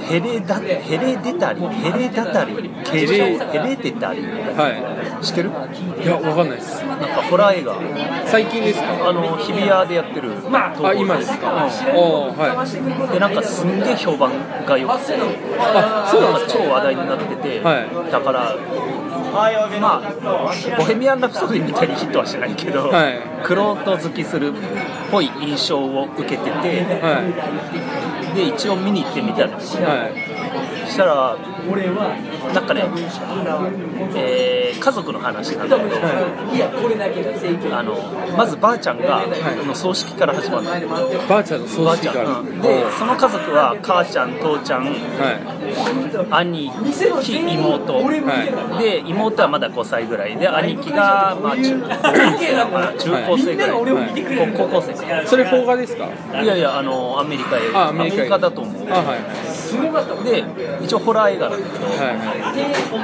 Speaker 1: ヘレダヘレデタリヘレダタリヘレ。ヘレデタリ
Speaker 2: はい。
Speaker 1: 知ってる？
Speaker 2: いやわかんないです。
Speaker 1: なんかホラー映画。
Speaker 2: 最近ですか？
Speaker 1: あの日比谷でやってる
Speaker 2: あ今ですか？ああはい。
Speaker 1: でなんかすんげえ評判が良くて
Speaker 2: あそうなんですか？
Speaker 1: 超話題になってて、
Speaker 2: はい。
Speaker 1: だからまあボヘミアン・ラプソディみたいにヒットはしてないけど、
Speaker 2: はい。
Speaker 1: クロート好きするっぽい印象を受けてて
Speaker 2: はい。
Speaker 1: で一応見に行ってみたんですよ。
Speaker 2: はい。
Speaker 1: そしたらなんかね、えー家族の話なんだけど、あのまずばあちゃんが、の葬式から始まるの。
Speaker 2: ばあちゃんの葬式から
Speaker 1: ん、うん。でその家族は母ちゃん父ちゃん
Speaker 2: は
Speaker 1: 兄貴妹、
Speaker 2: は
Speaker 1: で妹はまだ5歳ぐらいで兄貴が、まあ、中中高生ぐらい、
Speaker 2: はい
Speaker 1: 高高校生。か
Speaker 2: いそれ邦画ですか？
Speaker 1: いやいやあのアメリカ映画
Speaker 2: あアメリカ
Speaker 1: だと思う。
Speaker 2: あはい
Speaker 1: で一応ホラー映画なんだけど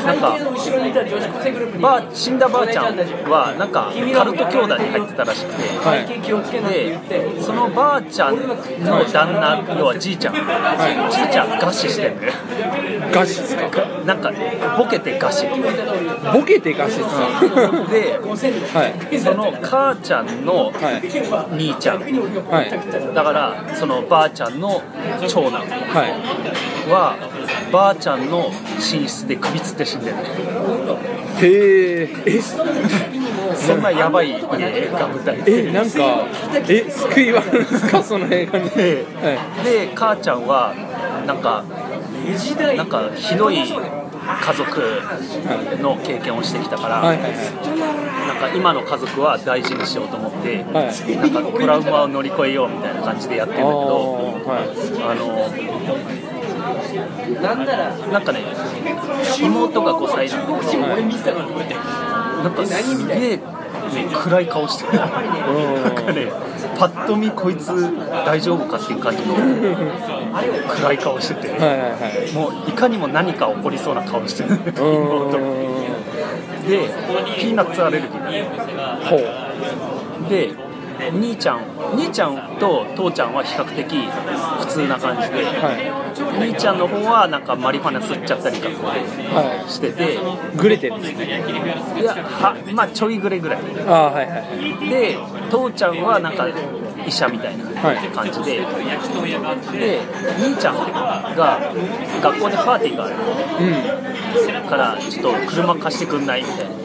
Speaker 1: なんか死んだばあちゃんはなんかカルト教団に入ってたらしくて、
Speaker 2: はい。
Speaker 1: でそのばあちゃんの旦那要はじいちゃん、
Speaker 2: は
Speaker 1: じいちゃん餓死してんだよ。
Speaker 2: ガシですか？
Speaker 1: なんかボケて餓死。
Speaker 2: ボケてガシですか？
Speaker 1: で
Speaker 2: はい。
Speaker 1: その母ちゃんの
Speaker 2: はい。
Speaker 1: 兄ちゃん。
Speaker 2: はい。
Speaker 1: だからそのばあちゃんの長男
Speaker 2: は
Speaker 1: ばあちゃんの寝室で首つって死んでる。
Speaker 2: へえ。え？
Speaker 1: そんなやばい家が舞台で。
Speaker 2: えなんかえ救いはあるんですか？その映画に。
Speaker 1: で
Speaker 2: は
Speaker 1: で母ちゃんはなんかなんかひどい家族の経験をしてきたから、
Speaker 2: いはいはいはい。
Speaker 1: なんか今の家族は大事にしようと思って、
Speaker 2: はい。
Speaker 1: なんかトラウマを乗り越えようみたいな感じでやってるんだけど
Speaker 2: は
Speaker 1: あのなんかね妹が5歳なんだけど、なんかすげえ、ね、暗い顔してる。なんかねパッと見こいつ大丈夫かっていう感じの暗い顔してて、
Speaker 2: いはいはいはい。
Speaker 1: もういかにも何か起こりそうな顔してる。妹
Speaker 2: ん
Speaker 1: でピーナッツアレルギー
Speaker 2: ほう
Speaker 1: で兄ちゃん兄ちゃんと父ちゃんは比較的普通な感じで、
Speaker 2: は
Speaker 1: 兄ちゃんの方はなんかマリファナ吸っちゃったりとか
Speaker 2: は
Speaker 1: してて
Speaker 2: い。グレてるんですね。
Speaker 1: いやはまあちょいぐれぐらい。
Speaker 2: ああはいはい。
Speaker 1: で父ちゃんはなんか医者みたいな
Speaker 2: はい。
Speaker 1: 感じで、で兄ちゃんが学校でパーティーがある。
Speaker 2: うん。
Speaker 1: からちょっと車貸してくんないみたいな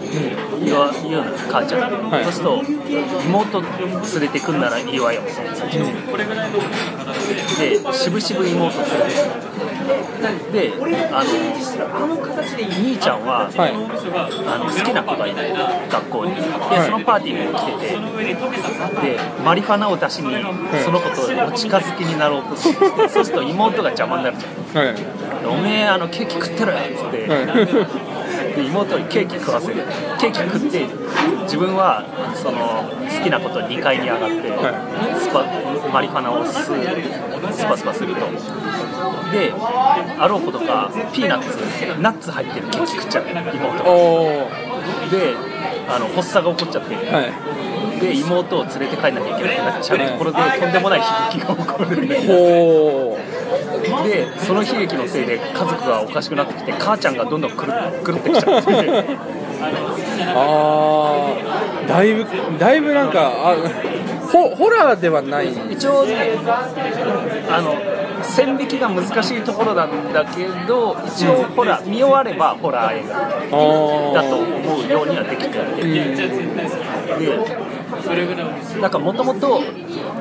Speaker 1: 言わ言うの母ちゃん、
Speaker 2: はい
Speaker 1: そうすると妹連れてくん。ならいいわよみたいな感じでで渋々妹連れてくるであの兄ちゃん。は、
Speaker 2: はい
Speaker 1: あの好きな子がいない学校にでそのパーティーにも来ててでマリファナを出しにその子とお近づきになろうとしてそうすると妹が邪魔になるじゃん。
Speaker 2: はい
Speaker 1: おめえあのケーキ食ってろよっつって、で妹にケーキ食わせる。ケーキ食って自分はその好きな子と2階に上がって、
Speaker 2: は
Speaker 1: スパマリファナを吸うスパスパすると。であろうことかピーナッツナッツ入ってるケーキ食っちゃう妹が。であの発作が起こっちゃって、
Speaker 2: はい。
Speaker 1: で妹を連れて帰んなきゃいけなくなっちゃうところでとんでもない悲劇が起こるでその悲劇のせいで家族がおかしくなってきて母ちゃんがどんどん狂ってきちゃって
Speaker 2: ああだいぶだいぶなんかあホホラーではない？
Speaker 1: 一応ねあの線引きが難しいところなんだけど一応ホラー見終わればホラー映画
Speaker 2: あ
Speaker 1: だと思うようにはできていて、でなんかもともと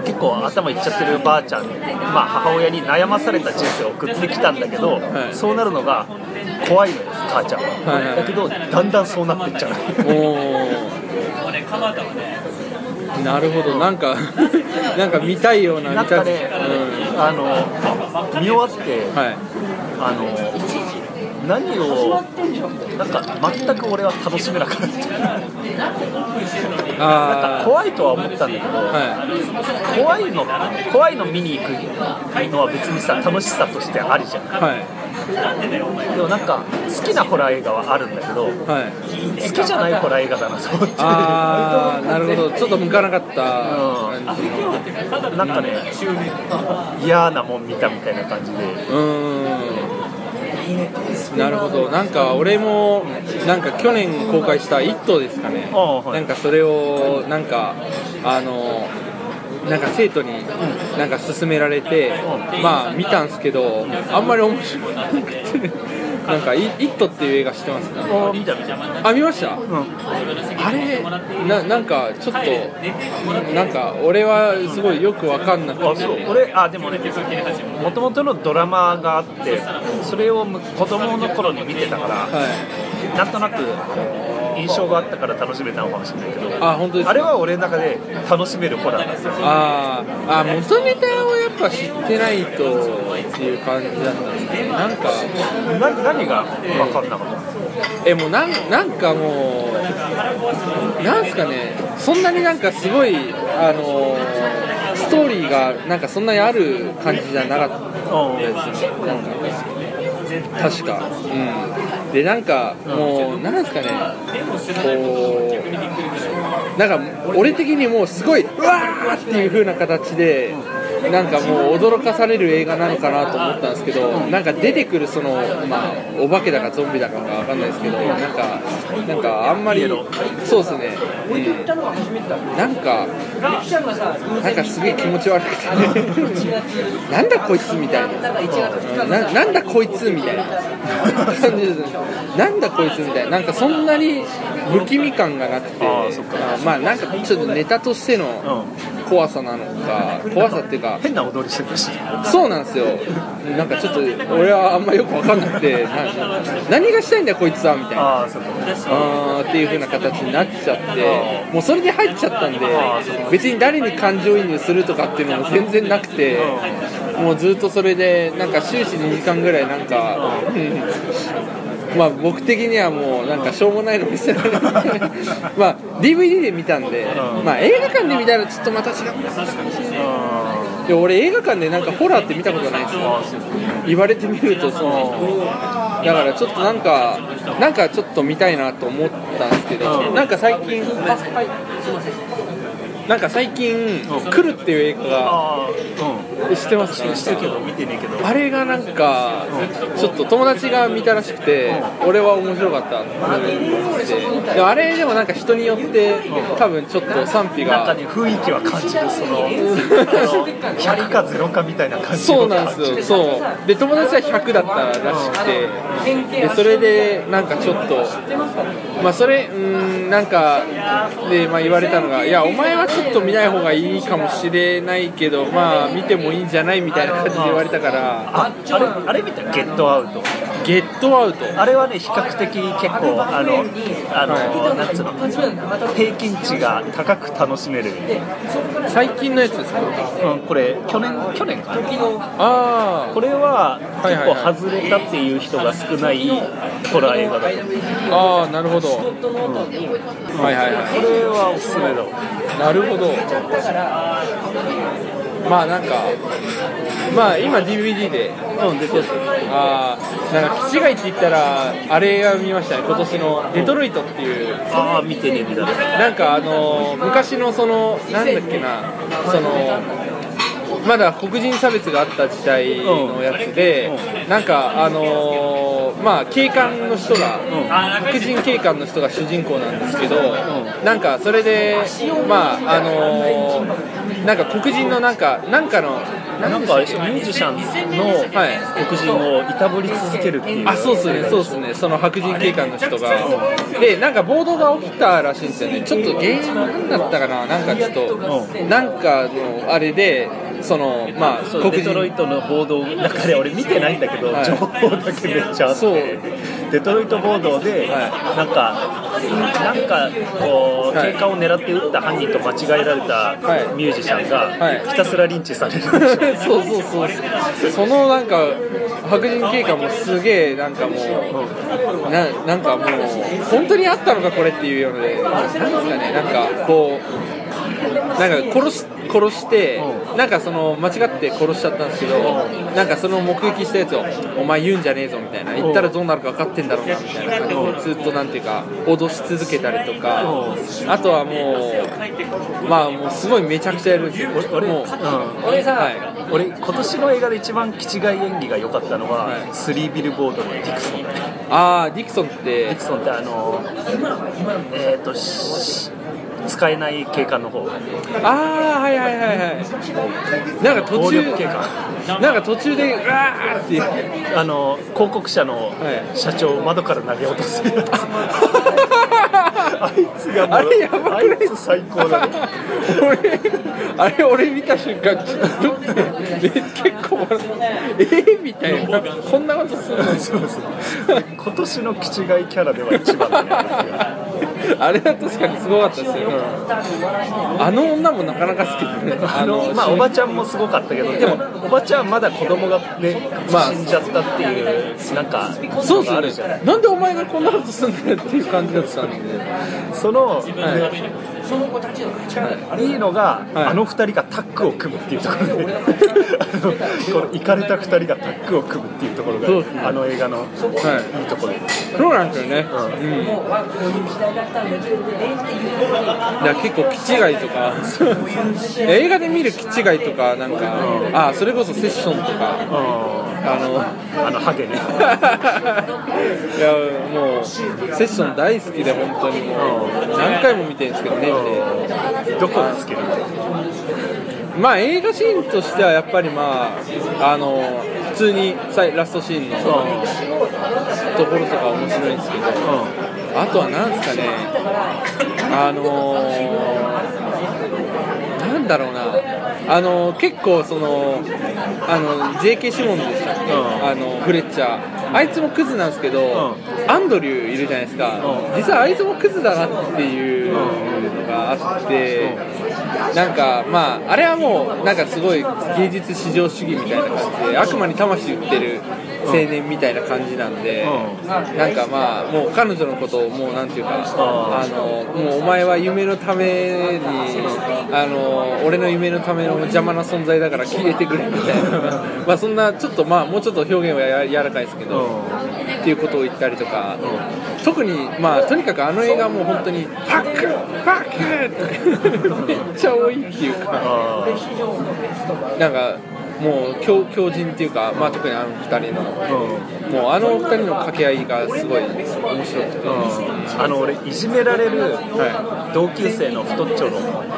Speaker 1: 結構頭いっちゃってるばあちゃん、まあ、母親に悩まされた人生を送ってきたんだけど、
Speaker 2: はい。
Speaker 1: そうなるのが怖いのよ母ちゃんは、
Speaker 2: はいはい。
Speaker 1: だけどだんだんそうなっていっちゃう。
Speaker 2: おお なるほど。なんか なんか見たいような
Speaker 1: なんかね、あの見終わって、
Speaker 2: うん、はい。
Speaker 1: あの何をなんか全く俺は楽しめなかったなんか
Speaker 2: あ
Speaker 1: 怖いとは思ったんだけど、
Speaker 2: あは
Speaker 1: 怖いの怖いの見に行くのは別にさ楽しさとしてありじゃん。
Speaker 2: いはい
Speaker 1: でもなんか好きなホラー映画はあるんだけど好
Speaker 2: はい。
Speaker 1: きじゃないホラー映画だなと思って。
Speaker 2: ああなるほど。ちょっと向かなかった感じの。
Speaker 1: なんかね嫌なもん見たみたいな感じで。
Speaker 2: うーんなるほど。なんか俺もなんか去年公開した「イット!」ですかね、
Speaker 1: はい。
Speaker 2: なんかそれをなんかあのなんか生徒になんか勧められて、まあ見たんですけどあんまり面白くなくて。なんか「イイット!」っていう映画知ってます
Speaker 1: あ見た見た。
Speaker 2: あ見ました？
Speaker 1: うん。
Speaker 2: あれななんかちょっとなんか俺はすごいよく分かんなくて
Speaker 1: 俺あでもねもともとのドラマがあってそれをむ子供の頃に見てたから
Speaker 2: はい。
Speaker 1: なんとなく印象があったから楽しめたのかもしれないけど
Speaker 2: あ本当ですか？
Speaker 1: あれは俺の中で楽しめるホラーなんですよ。
Speaker 2: あーあ元ネタをやっぱ知ってないとっていう感じだったんですねなんか
Speaker 1: な何が分かんなかった？
Speaker 2: えもうなんなんかもうなんすかね？そんなになんかすごいあのストーリーがなんかそんなにある感じじゃなかったですね。なんか確か。うん。でなんかもうなんですかね。こうなんか俺的にもうすごいうわーっていう風な形でなんかもう驚かされる映画なのかなと思ったんですけどなんか出てくるそのまあお化けだかゾンビだかがわかんないですけどなんかなんかあんまりそうですね、うん、なんかなんかすげえ気持ち悪くて。なんだこいつみたいな。ななんだこいつみたいな。感じですなんだこいつみたいな。なんかそんなに不気味感がなくて。まあなんかちょっとネタとしての怖さなのか怖さっていうか
Speaker 1: 変な踊りしてたし。
Speaker 2: そうなんですよ。なんかちょっと俺はあんまよく分かんなくてな何がしたいんだよこいつはみたいな。
Speaker 1: ああ
Speaker 2: っていう風な形になっちゃってもうそれで入っちゃったんで別に誰に感情移入するとかっていうのも全然なくてもうずっとそれでなんか終始2時間ぐらいなんか、うんまあ僕的にはもうなんかしょうもないの見せられて まあ DVD で見たんで、まあ映画館で見たらちょっとまた違うで俺映画館でなんかホラーって見たことないんですよ。言われてみるとそのだからちょっとなんかなんかちょっと見たいなと思ったんですけど、
Speaker 1: うん。
Speaker 2: なんか最近なんか最近「来る」っていう映画が知ってます？か
Speaker 1: してるけど見てねえけど。
Speaker 2: あれがなんかちょっと友達が見たらしくて俺は面白かった。ってあれでもなんか人によって多分ちょっと賛否が。
Speaker 1: なんかね雰囲気は感じるそのあの100か0かみたいな感じ
Speaker 2: そうなんですよ。そう。で友達は100だったらしくてでそれでなんかちょっとまあそれうーんなんかで、まあ、言われたのがいやお前はちょっと見ない方がいいかもしれないけどまあ見てもいいんじゃないみたいな感じで言われたから。
Speaker 1: ああれあれ見た？ゲットアウト。
Speaker 2: ゲットアウト？
Speaker 1: あれはね比較的結構あのあの、なんつうの平均値が高く楽しめる、
Speaker 2: 最近のやつですか？
Speaker 1: うん、これ去年去年かな。
Speaker 2: あ
Speaker 1: これは結構外れたっていう人が少ないホラー映画だ
Speaker 2: あああなるほど、はいはいは
Speaker 1: これはおすすめだ
Speaker 2: なるほど。まあなんかまあ今 DVD で。
Speaker 1: うんでそうです
Speaker 2: ああなんか気違いって言ったらあれが見ましたね。今年のデトロイトっていう。
Speaker 1: ああ見てね見た。ね
Speaker 2: なんかあの昔のそのなんだっけな。そのまだ黒人差別があった時代のやつで、なんかあのーまあ警官の人が、白人警官の人が主人公なんですけど、なんかそれでまああのーなんか黒人のなんかなんかの
Speaker 1: なんかミュージシャンの
Speaker 2: はい
Speaker 1: 黒人をいたぶり続けるっていう。
Speaker 2: あそうですねそうですね。その白人警官の人が。でなんか暴動が起きたらしいんですよね。ちょっと原因なんだったかな？なんかちょっとなんかのあれでそのまあ
Speaker 1: そうデトロイトの暴動の中で俺見てないんだけど、
Speaker 2: はい。
Speaker 1: 情報だけめっちゃあって。
Speaker 2: そう。
Speaker 1: デトロイト暴動で、
Speaker 2: は
Speaker 1: なんかなんかこう
Speaker 2: はい。
Speaker 1: 警官を狙って撃った犯人と間違えられた
Speaker 2: はい。
Speaker 1: ミュージシャンが
Speaker 2: はい。
Speaker 1: ひたすらリンチされる。
Speaker 2: そうそうそうそのなんか白人警官もすげえなんかもうななんかもう本当にあったのかこれっていうようでなんですかね。なんかこうなんか殺し殺してなんかその間違って殺しちゃったんですけどなんかその目撃したやつを「お前言うんじゃねえぞ」みたいな言ったらどうなるか分かってんだろうなみたいな感じでずっとなんていうか脅し続けたりとかあとはもうまあもうすごいめちゃくちゃやる。んですよ
Speaker 1: 俺
Speaker 2: もう、
Speaker 1: うん。
Speaker 3: 俺さ、
Speaker 2: はい。
Speaker 1: 俺今年の映画で一番気違い演技が良かったのは、
Speaker 2: はい。
Speaker 1: スリービルボードのディクソン。デ
Speaker 2: ああディクソンっ
Speaker 1: ィ
Speaker 2: て
Speaker 1: クソンってあのえっ、とし使えない警官の方
Speaker 2: ああはいはいはいはい。なんか途
Speaker 1: 暴
Speaker 2: 中
Speaker 1: 力警官
Speaker 2: なんか途中でうわーって
Speaker 1: あの広告社の
Speaker 2: はい。
Speaker 1: 社長を窓から投げ落とす あいつがもう
Speaker 2: あれやばくない？
Speaker 1: 最高だね。
Speaker 2: 俺あれ俺見た瞬間ちょっとえ結構笑ってえー、みたいな。こんなことするの？
Speaker 1: そうそう今年の気違いキャラでは一番だね
Speaker 2: あれは確かにすごかったですよ、あの女もなかなか好きだね
Speaker 1: あのまあおばちゃんもすごかったけどでもおばちゃんまだ子供がね、
Speaker 2: まあ
Speaker 1: 死んじゃったっていうなんか
Speaker 2: そう
Speaker 1: あるじゃない。
Speaker 2: ね。なんでお前がこんなことすんだよっていう感じだったんで。
Speaker 1: その、
Speaker 2: はい
Speaker 1: い、いのが、
Speaker 2: はい。
Speaker 1: あの二人がタッグを組むっていうところでこのイかれた二人がタッグを組むっていうところが、
Speaker 2: ね
Speaker 1: あの映画の、
Speaker 2: はい
Speaker 1: いいところ
Speaker 2: そうなんですよね、
Speaker 1: う
Speaker 2: うん、いや結構気違いとか映画で見る気違いとかなんか、あそれこそセッションとかあの
Speaker 1: あのハゲね
Speaker 2: いやもうセッション大好きで本当にもう何回も見てるんですけどね
Speaker 1: どこが好きなの
Speaker 2: まあ映画シーンとしてはやっぱりまああの普通にラストシーンのところとか面白いんですけどあとは何ですかねあのー、なんだろうなあの結構そのあの J.K. シモンズでしたっけ、
Speaker 1: うん。
Speaker 2: あのフレッチャー。あいつもクズなんですけど、
Speaker 1: う
Speaker 2: アンドリューいるじゃないですか、
Speaker 1: うん。
Speaker 2: 実はあいつもクズだなっていうのがあって、なんかまああれはもうなんかすごい芸術至上主義みたいな感じで悪魔に魂売ってる青年みたいな感じなんで、
Speaker 1: う
Speaker 2: なんかまあもう彼女のことをもうなんていうか、あのもうお前は夢のためにあの俺の夢のための邪魔な存在だから消えてくれみたいな。まあそんなちょっとまあもうちょっと表現はや柔らかいですけど、っていうことを言ったりとか、特にまあとにかくあの映画はもう本当に「ファックファック!」って めっちゃ多いっていうか。
Speaker 1: あ
Speaker 2: なんかもう強強靭っていうか、まあ、特にあの二人のもうあの二人の掛け合いがすごい面白くて、
Speaker 1: あの俺いじめられる同級生の太っちょの、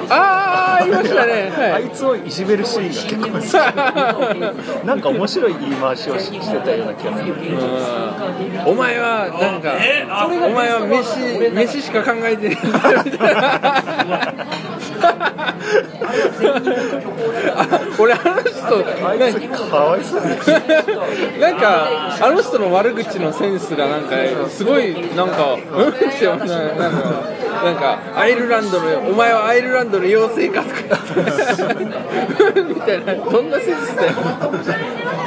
Speaker 2: ああいましたね、はい。
Speaker 1: あいつをいじめるシーンが結構好き。なんか面白い言い回しをししてたような気がする。
Speaker 2: うん。お前はなんかお前は飯飯しか考えてな。あ 俺あの人
Speaker 1: あいつかわいそうに
Speaker 2: なんかあの人の悪口のセンスがなんかすごいなんかうん？ってななんかなんかアイルランドのお前はアイルランドの妖精かとか。みたいな。どんなセンスだよ。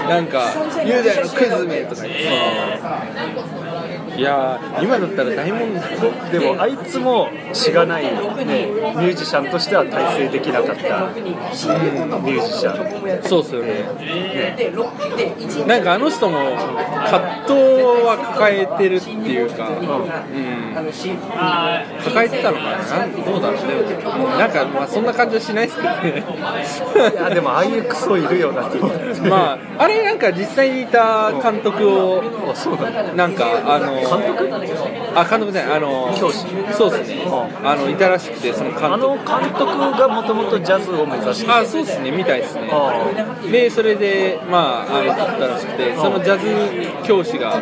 Speaker 2: なんか雄大のクズめとか言っていやー今だったら大問題
Speaker 1: でもあいつもしがない、ね、ミュージシャンとしては大成できなかったミュージシャン。
Speaker 2: そうっすよね。なんかあの人も葛藤は抱えてるっていうか、うん、抱えてたのかな？どうだろうね。なんかまあそんな感じはしないですけどね。
Speaker 1: いやでもああいうクソいるよなと思って。
Speaker 2: まああれなんか実際にいた監督を
Speaker 1: なん
Speaker 2: かあの
Speaker 1: 監督？
Speaker 2: あ監督じゃないあの
Speaker 1: 教師。
Speaker 2: そうですね。あのいたらしくてその監督。
Speaker 1: あの監督がもともとジャズを目指して。
Speaker 2: あそうですねみたいですね。
Speaker 1: あ
Speaker 2: でそれでまああの撮ったらしくてそのジャズ教師が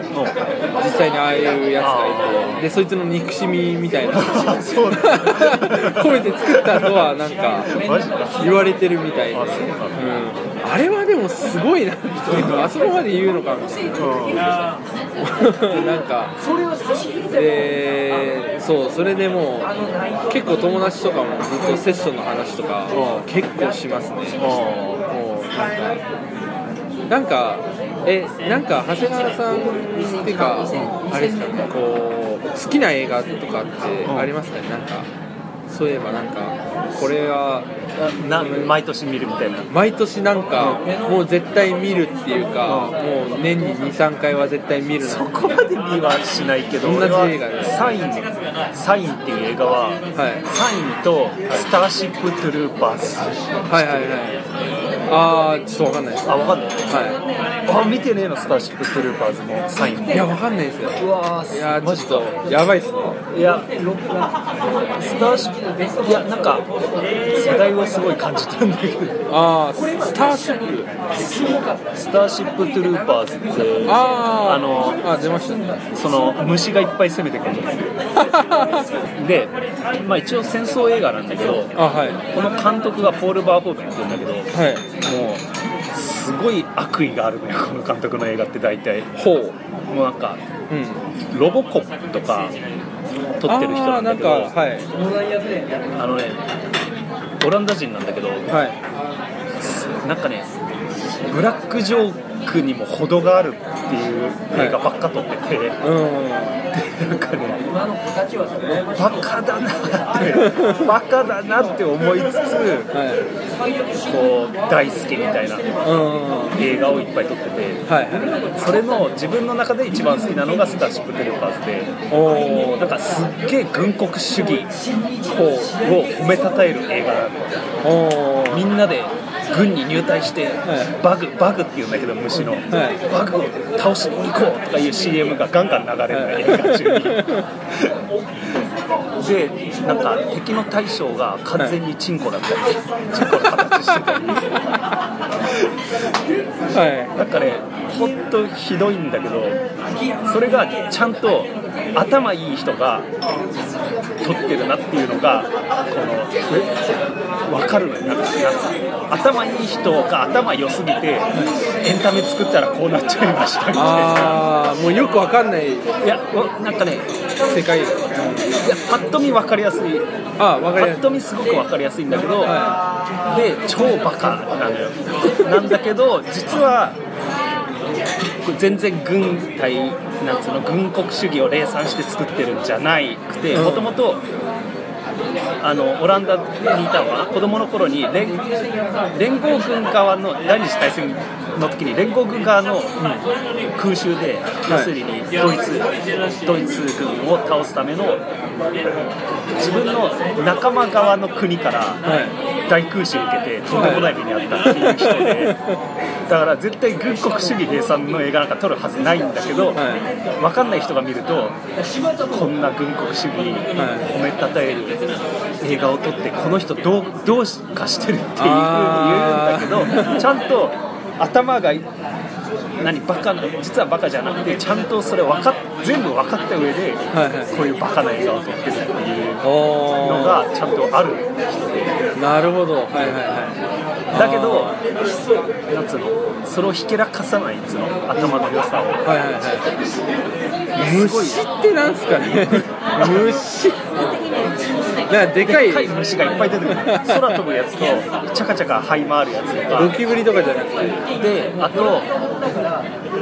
Speaker 2: 実際にああいうやつがいてでそいつの憎しみみたいな。込 めて作ったとはなんか。言われてるみたいで、
Speaker 1: あそうなんだ。
Speaker 2: うん、あれはでもすごいなっていうかあそこまで言うのかみたいななんかでそうそれでもう結構友達とかもずっとセッションの話とか結構しますね。もうなんかなんかえなんか長谷川さんっていうかあれですかねこう好きな映画とかってありますかね？なんかそういえばなんかこれは
Speaker 1: な毎年見るみたいな。
Speaker 2: 毎年なんかもう絶対見るっていうかもう年に23回は絶対見るな。
Speaker 1: そこまで見はしないけど
Speaker 2: 同じ映画。で
Speaker 1: サインサインっていう映画は、
Speaker 2: はい。
Speaker 1: サインとスターシップトゥルーパーズ、
Speaker 2: はいはいはいああちょっとわかんないです。
Speaker 1: あ分かんない。
Speaker 2: は
Speaker 1: あ見てねえのスターシップトゥルーパーズも。サインも
Speaker 2: いいやわかんないですよ。
Speaker 1: うわ
Speaker 2: いややばいっすね。
Speaker 1: いやスターシップいやなんか世代をすごい感じたんだけど。
Speaker 2: ああスターシップ
Speaker 1: スターシップトゥルーパーズって
Speaker 2: ああ
Speaker 1: あの
Speaker 2: あ出ましたね。
Speaker 1: その虫がいっぱい攻めてくるんですよ。で、まあ、一応戦争映画なんだけど
Speaker 2: あはい。
Speaker 1: この監督がポール・バーホーベンって言うんだけど
Speaker 2: はい。
Speaker 1: もうすごい悪意があるのよこの監督の映画って大体。
Speaker 2: ほう。
Speaker 1: もうなんか
Speaker 2: うん。
Speaker 1: ロボコップとか撮ってる人なんだけど
Speaker 2: あーなんかはい。
Speaker 1: あのねオランダ人なんだけど
Speaker 2: はい。
Speaker 1: なんかねブラックジョークにも程があるっていう映画ばっか撮って。て、
Speaker 2: うん。
Speaker 1: なんかねバカだなってバカだなって思いつつ
Speaker 2: はい。
Speaker 1: こう大好きみたいな
Speaker 2: うん。
Speaker 1: 映画をいっぱい撮ってて
Speaker 2: はい
Speaker 1: それの自分の中で一番好きなのがスターシップ・テレパーズで
Speaker 2: おお
Speaker 1: なんかすっげえ軍国主義を褒めたたえる映画なのみんなで軍に入隊して、
Speaker 2: い。
Speaker 1: バグバグっていうんだけど虫の、
Speaker 2: い。
Speaker 1: バグを倒しに行こうとかいう CM がガンガン流れるの、映画中に でなんか敵の大将が完全にチンコだったり、チンコの形してたり
Speaker 2: は
Speaker 1: なんかねほんとひどいんだけどそれがちゃんと頭いい人が撮ってるなっていうのがこのえ分かるのよ。なんか頭いい人が頭良すぎてエンタメ作ったらこうなっちゃいましたみたいな。
Speaker 2: ああもうよくわかんない。
Speaker 1: いやわなんかねい
Speaker 2: 世界。
Speaker 1: やパッと見分かりやすい。
Speaker 2: あわかりやすい。
Speaker 1: パッと見すごく分かりやすいんだけど、で超バカなのよ。なんだけど実は全然軍隊なんつうの軍国主義を礼賛して作ってるんじゃないくて
Speaker 2: うん。
Speaker 1: もともとあのオランダにいたのかな子供の頃に連連合軍側の第二次大戦の時に連合軍側の空襲で、要するにドイツドイツ軍を倒すための自分の仲間側の国から
Speaker 2: は
Speaker 1: 大空襲を受けてとんでもない目に遭ったっていう人で だから絶対軍国主義閉産の映画なんか撮るはずないんだけど、
Speaker 2: は
Speaker 1: 分かんない人が見るとこんな軍国主義褒めたたえる映画を撮ってこの人どうどうかしてるっていうふうに言うんだけどちゃんと頭が何バカな実はバカじゃなくてちゃんとそれ分かっ全部分かった上で
Speaker 2: はいはい。
Speaker 1: こういうバカな映画を撮ってるっていう
Speaker 2: お
Speaker 1: のがちゃんとある。人で。
Speaker 2: おなるほど。はいはいはい。
Speaker 1: だけど、なんつうの、それをひけらかさないっつうの、頭の良さを。
Speaker 2: はいはいはい。虫ってなんすかね？虫なんかでかい
Speaker 1: でっかい虫がいっぱい出てくる。空飛ぶやつと、チャカチャカ這い回るやつとか
Speaker 2: ゴ。キブリとかじゃなくて
Speaker 1: で、あと、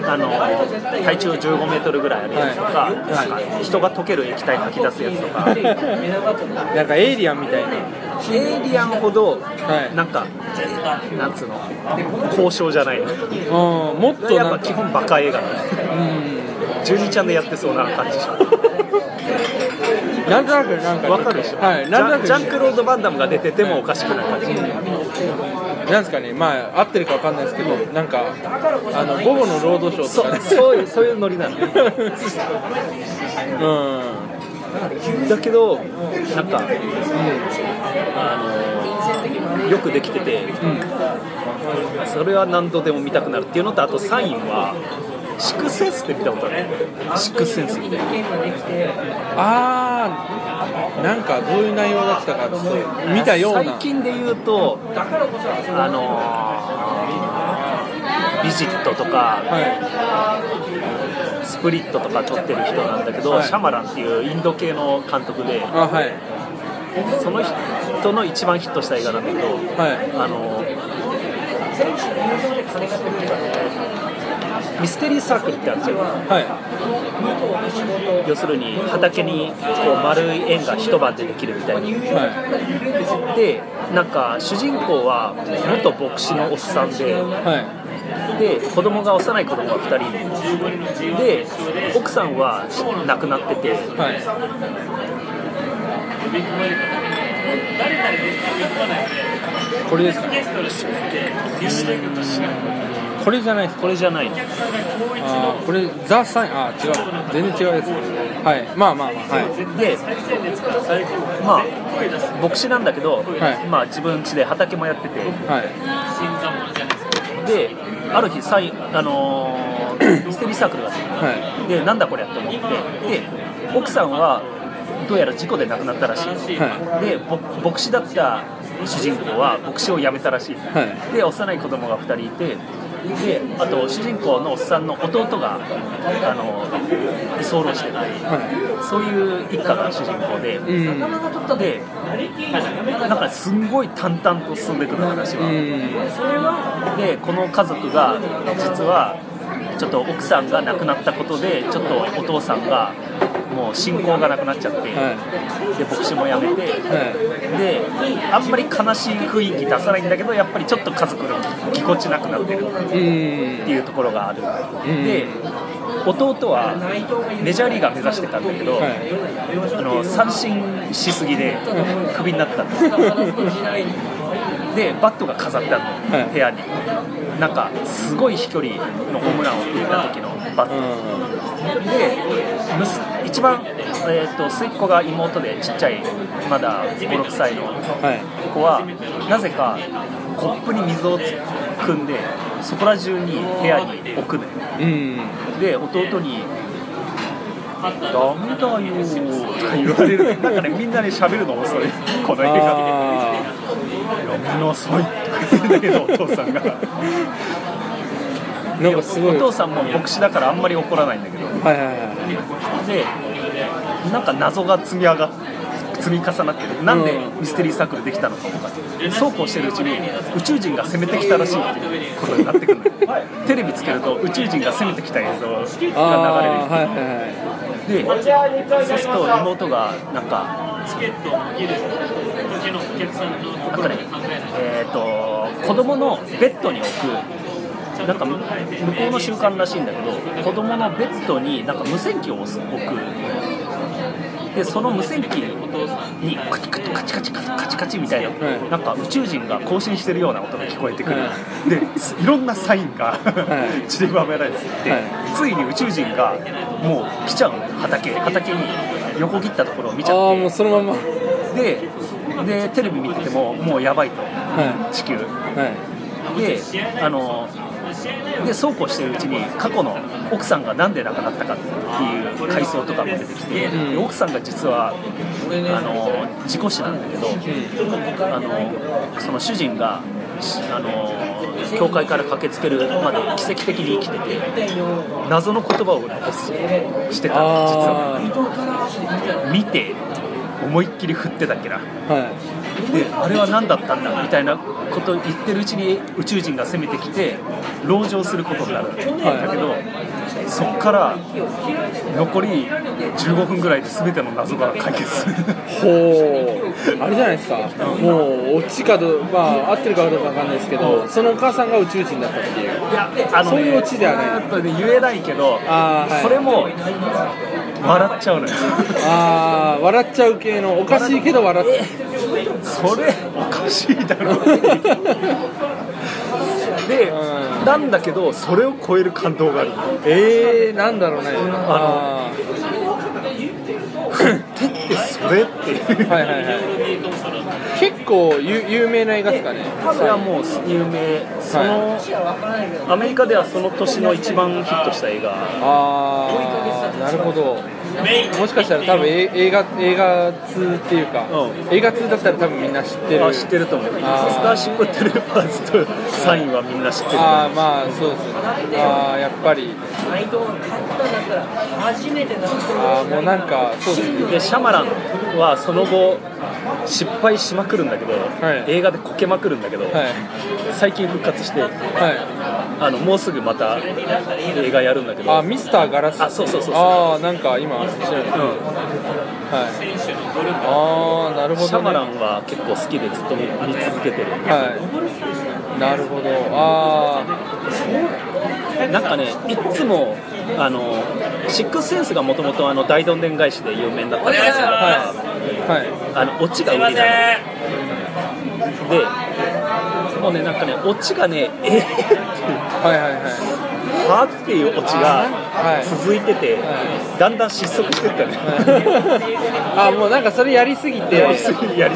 Speaker 1: あの、体長15メートルぐらいあるやつとか、
Speaker 2: はい
Speaker 1: なんか人が溶ける液体吐き出すやつとか、
Speaker 2: なんかエイリアンみたいな
Speaker 1: エイリアンほど、
Speaker 2: はい
Speaker 1: なんか、なんつうの、交渉じゃないの。
Speaker 2: うんもっと
Speaker 1: やっぱ基本バカ映画なの。
Speaker 2: うん
Speaker 1: 12ちゃんでやってそうな感じでしょ。
Speaker 2: なんとなくなんか
Speaker 1: わかるでしょ、
Speaker 2: はいなんとなく
Speaker 1: ジャンクロード・バンダムが出ててもおかしくない感じ、
Speaker 2: なんですかねまあ合ってるかわかんないですけどなんかあの午後のロードショーと
Speaker 1: そ
Speaker 2: かね。
Speaker 1: そういうそういうノリなの。
Speaker 2: うん。
Speaker 1: だけどなんか、あのよくできてて
Speaker 2: うん。
Speaker 1: それは何度でも見たくなるっていうのとあとサインはシックスセンスって見たことある？シックスセンスみたいな。
Speaker 2: あーなんかどういう内容だったかちょっと見たような。
Speaker 1: 最近で言うとあのビジットとか
Speaker 2: は
Speaker 1: スプリットとか撮ってる人なんだけど、
Speaker 2: はい。
Speaker 1: シャマランっていうインド系の監督で
Speaker 2: いあはい。
Speaker 1: その人の一番ヒットした映画なんだけど
Speaker 2: はい。
Speaker 1: あのミステリーサークルってあるじゃん
Speaker 2: はい。
Speaker 1: 要するに畑にこう丸い円が一晩でできるみたいな。
Speaker 2: は
Speaker 1: でなんか主人公は元牧師のおっさんで
Speaker 2: い。は
Speaker 1: で子供が幼い子供が2人で奥さんは亡くなってて。
Speaker 2: いはい。これですか？これじゃないです。
Speaker 1: これじゃないの。
Speaker 2: あーこれザ・サインあー違う。全然違うやつ。はい。まあまあまあはい。
Speaker 1: でまあ牧師なんだけど、
Speaker 2: はい。
Speaker 1: まあ自分家で畑もやってて。
Speaker 2: はい。
Speaker 1: である日サインあのーミ ステリーサークルがあって。
Speaker 2: は
Speaker 1: でなんだこれって思って。で奥さんはどうやら事故で亡くなったらしい、
Speaker 2: は
Speaker 1: でぼ牧師だった主人公は牧師を辞めたらしい、
Speaker 2: は
Speaker 1: で幼い子供が2人いてであと主人公のおっさんの弟があの居候してて、
Speaker 2: は
Speaker 1: そういう一家が主人公で、
Speaker 2: いうん。
Speaker 1: でなんかすんごい淡々と進んでいくの話は、
Speaker 2: うん。
Speaker 1: でこの家族が実はちょっと奥さんが亡くなったことでちょっとお父さんがもう信仰がなくなっちゃって、
Speaker 2: は
Speaker 1: で牧師も辞めて、
Speaker 2: は
Speaker 1: であんまり悲しい雰囲気出さないんだけどやっぱりちょっと家族がぎこちなくなってるって
Speaker 2: いう
Speaker 1: ところがある、
Speaker 2: ん。
Speaker 1: で弟はメジャーリーガー目指してたんだけど、
Speaker 2: はい。
Speaker 1: あの三振しすぎでクビになったんです でバットが飾ってあるの、
Speaker 2: はい。
Speaker 1: 部屋に。なんかすごい飛距離のホームランを打った時のバット、
Speaker 2: う
Speaker 1: でむす一番、えー、と末っ子が妹でちっちゃいまだ56歳の
Speaker 2: んはい。
Speaker 1: 子はなぜかコップに水を汲んでそこら中に部屋に置くのよ。
Speaker 2: うん。
Speaker 1: で弟に「ダメだよ」とか言われるなんかねみんなね喋るの遅い。この映画
Speaker 2: あ
Speaker 1: やめなさいとか言うんだけどお父さんが
Speaker 2: ーなんかすごい
Speaker 1: お父さんも牧師だからあんまり怒らない。んだけど
Speaker 2: はいはいはい。
Speaker 1: でなんか謎が積み上がっ積み重なってるなんで
Speaker 2: う。ん
Speaker 1: ミステリーサークルできたのかとかそうこうしてるうちに宇宙人が攻めてきたらしいっていうことになってくるテレビつけると宇宙人が攻めてきた映像が流れる。
Speaker 2: はいはいはい
Speaker 1: でそうすると妹がなんかなんかねえっ、と子供のベッドに置く。なんか向こうの習慣らしいんだけど子供のベッドになんか無線機を置くでその無線機にカチカチカチカチカチカチみたいな、
Speaker 2: はい。
Speaker 1: なんか宇宙人が更新してるような音が聞こえてくる、
Speaker 2: は
Speaker 1: でいろんなサインが
Speaker 2: い。
Speaker 1: 散りばめられてて、
Speaker 2: はい。
Speaker 1: ついに宇宙人がもう来ちゃうの畑畑に横切ったところを見ち
Speaker 2: ああ
Speaker 1: ゃっ
Speaker 2: もうそのまま。は
Speaker 1: てででテレビ見ててももうやばいと。
Speaker 2: い。
Speaker 1: 地球。
Speaker 2: はい。
Speaker 1: であのでそうこうしてるうちに過去の奥さんがなんで亡くなったかっていう回想とかも出てきて、
Speaker 2: うん。
Speaker 1: で奥さんが実はあの事故死なんだけど、あのその主人がしあの教会から駆けつけるまで奇跡的に生きてて謎の言葉を残すしてた実は。
Speaker 2: あ
Speaker 1: 見て思いっきり振ってたっけな。
Speaker 2: あはい
Speaker 1: であれは何だったんだみたいなことを言ってるうちに宇宙人が攻めてきて籠城することになるんだけど、そっから残り15分ぐらいで全ての謎が解決。する
Speaker 2: ほう。あれじゃないですか。もうオチかどまあ合ってるかどうかわかんないですけどそのお母さんが宇宙人だったっていう。
Speaker 1: いやあの、ね、
Speaker 2: そういうオチではない。
Speaker 1: とね言えないけど
Speaker 2: あーはい。
Speaker 1: それも笑っちゃうのよ。
Speaker 2: ああ笑っちゃう系のおかしいけど笑っ
Speaker 1: それおかしいだろ。で、
Speaker 2: うん
Speaker 1: なんだけどそれを超える感動がある。
Speaker 2: えー、なんだろうね。あ
Speaker 1: 手ってそれって。いう
Speaker 2: ーはいはいはい。結構有有名な映画ですかね。
Speaker 1: それはもう有名。その、アメリカではその年の一番ヒットした映画。
Speaker 2: ああなるほどもしかしたら多分え映画映画通っていうか、
Speaker 1: うん。
Speaker 2: 映画通だったら多分みんな知ってる。
Speaker 1: あ知ってると思うスターシップテレパーズとサインはみんな知ってる。
Speaker 2: ああまあそうですね。ああやっぱり。ああもうなんかそうですね。
Speaker 1: でシャマランはその後失敗しまくるんだけど、
Speaker 2: はい。
Speaker 1: 映画でこけまくるんだけど、
Speaker 2: はい。
Speaker 1: 最近復活して
Speaker 2: は
Speaker 1: あのもうすぐまた映画やるんだけ
Speaker 2: い
Speaker 1: ど。
Speaker 2: あミスターガラス
Speaker 1: あそうそうそう
Speaker 2: ああなんか今調べて
Speaker 1: うん。
Speaker 2: はい。ああなるほど、ね、
Speaker 1: シャマランは結構好きでずっと見続けてる。
Speaker 2: はい。なるほど。あ
Speaker 1: なんかねいっつもあのシックスセンスがもともと大どんでん返しで有名になったじゃないですか、
Speaker 2: ははい。
Speaker 1: あのオチが売りなの。でもうねなんかねオチがねえー、って
Speaker 2: はいはいはい。
Speaker 1: はっていうオチが
Speaker 2: はい
Speaker 1: 続いてて、
Speaker 2: は
Speaker 1: だんだん失速してったね、
Speaker 2: あもうなんかそれやりすぎて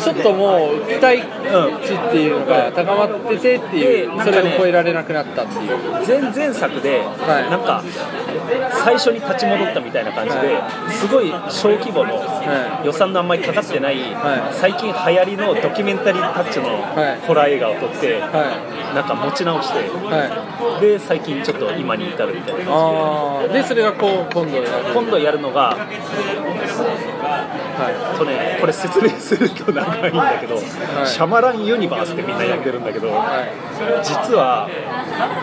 Speaker 2: ちょっともう期待値っていうのが高まっててっていう、それを超えられなくなったっていう。
Speaker 1: 前々作で、
Speaker 2: はい。
Speaker 1: なんか最初に立ち戻ったみたいな感じで、すごい小規模の
Speaker 2: は
Speaker 1: 予算のあんまりかかってない、
Speaker 2: はい。
Speaker 1: 最近流行りのドキュメンタリータッチの
Speaker 2: はい。
Speaker 1: ホラー映画を撮って、
Speaker 2: は
Speaker 1: なんか持ち直してで最近ちょっと今に至るみたいな
Speaker 2: ああでそれがこう今度やる。
Speaker 1: 今度やるのが
Speaker 2: は
Speaker 1: とねこれ説明すると長いんだけど、
Speaker 2: い。
Speaker 1: シャマランユニバースってみんな呼んでるんだけど、
Speaker 2: いはい。
Speaker 1: 実は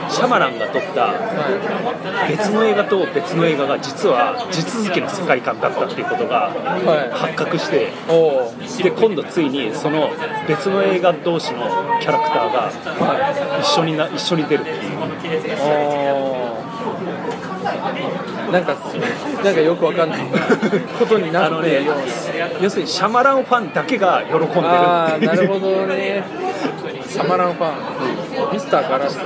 Speaker 1: シャマランが撮った別の映画と別の映画が実は地続きの世界観だったっていうことが
Speaker 2: はい。
Speaker 1: 発覚してで今度ついにその別の映画同士のキャラクターが一緒にな一緒に出るっていう。
Speaker 2: あなんかなんかよくわかんない ことになってるよう
Speaker 1: 要するにシャマランファンだけが喜んでる。って
Speaker 2: ああなるほどね。シャマランファン。ミスターガラスと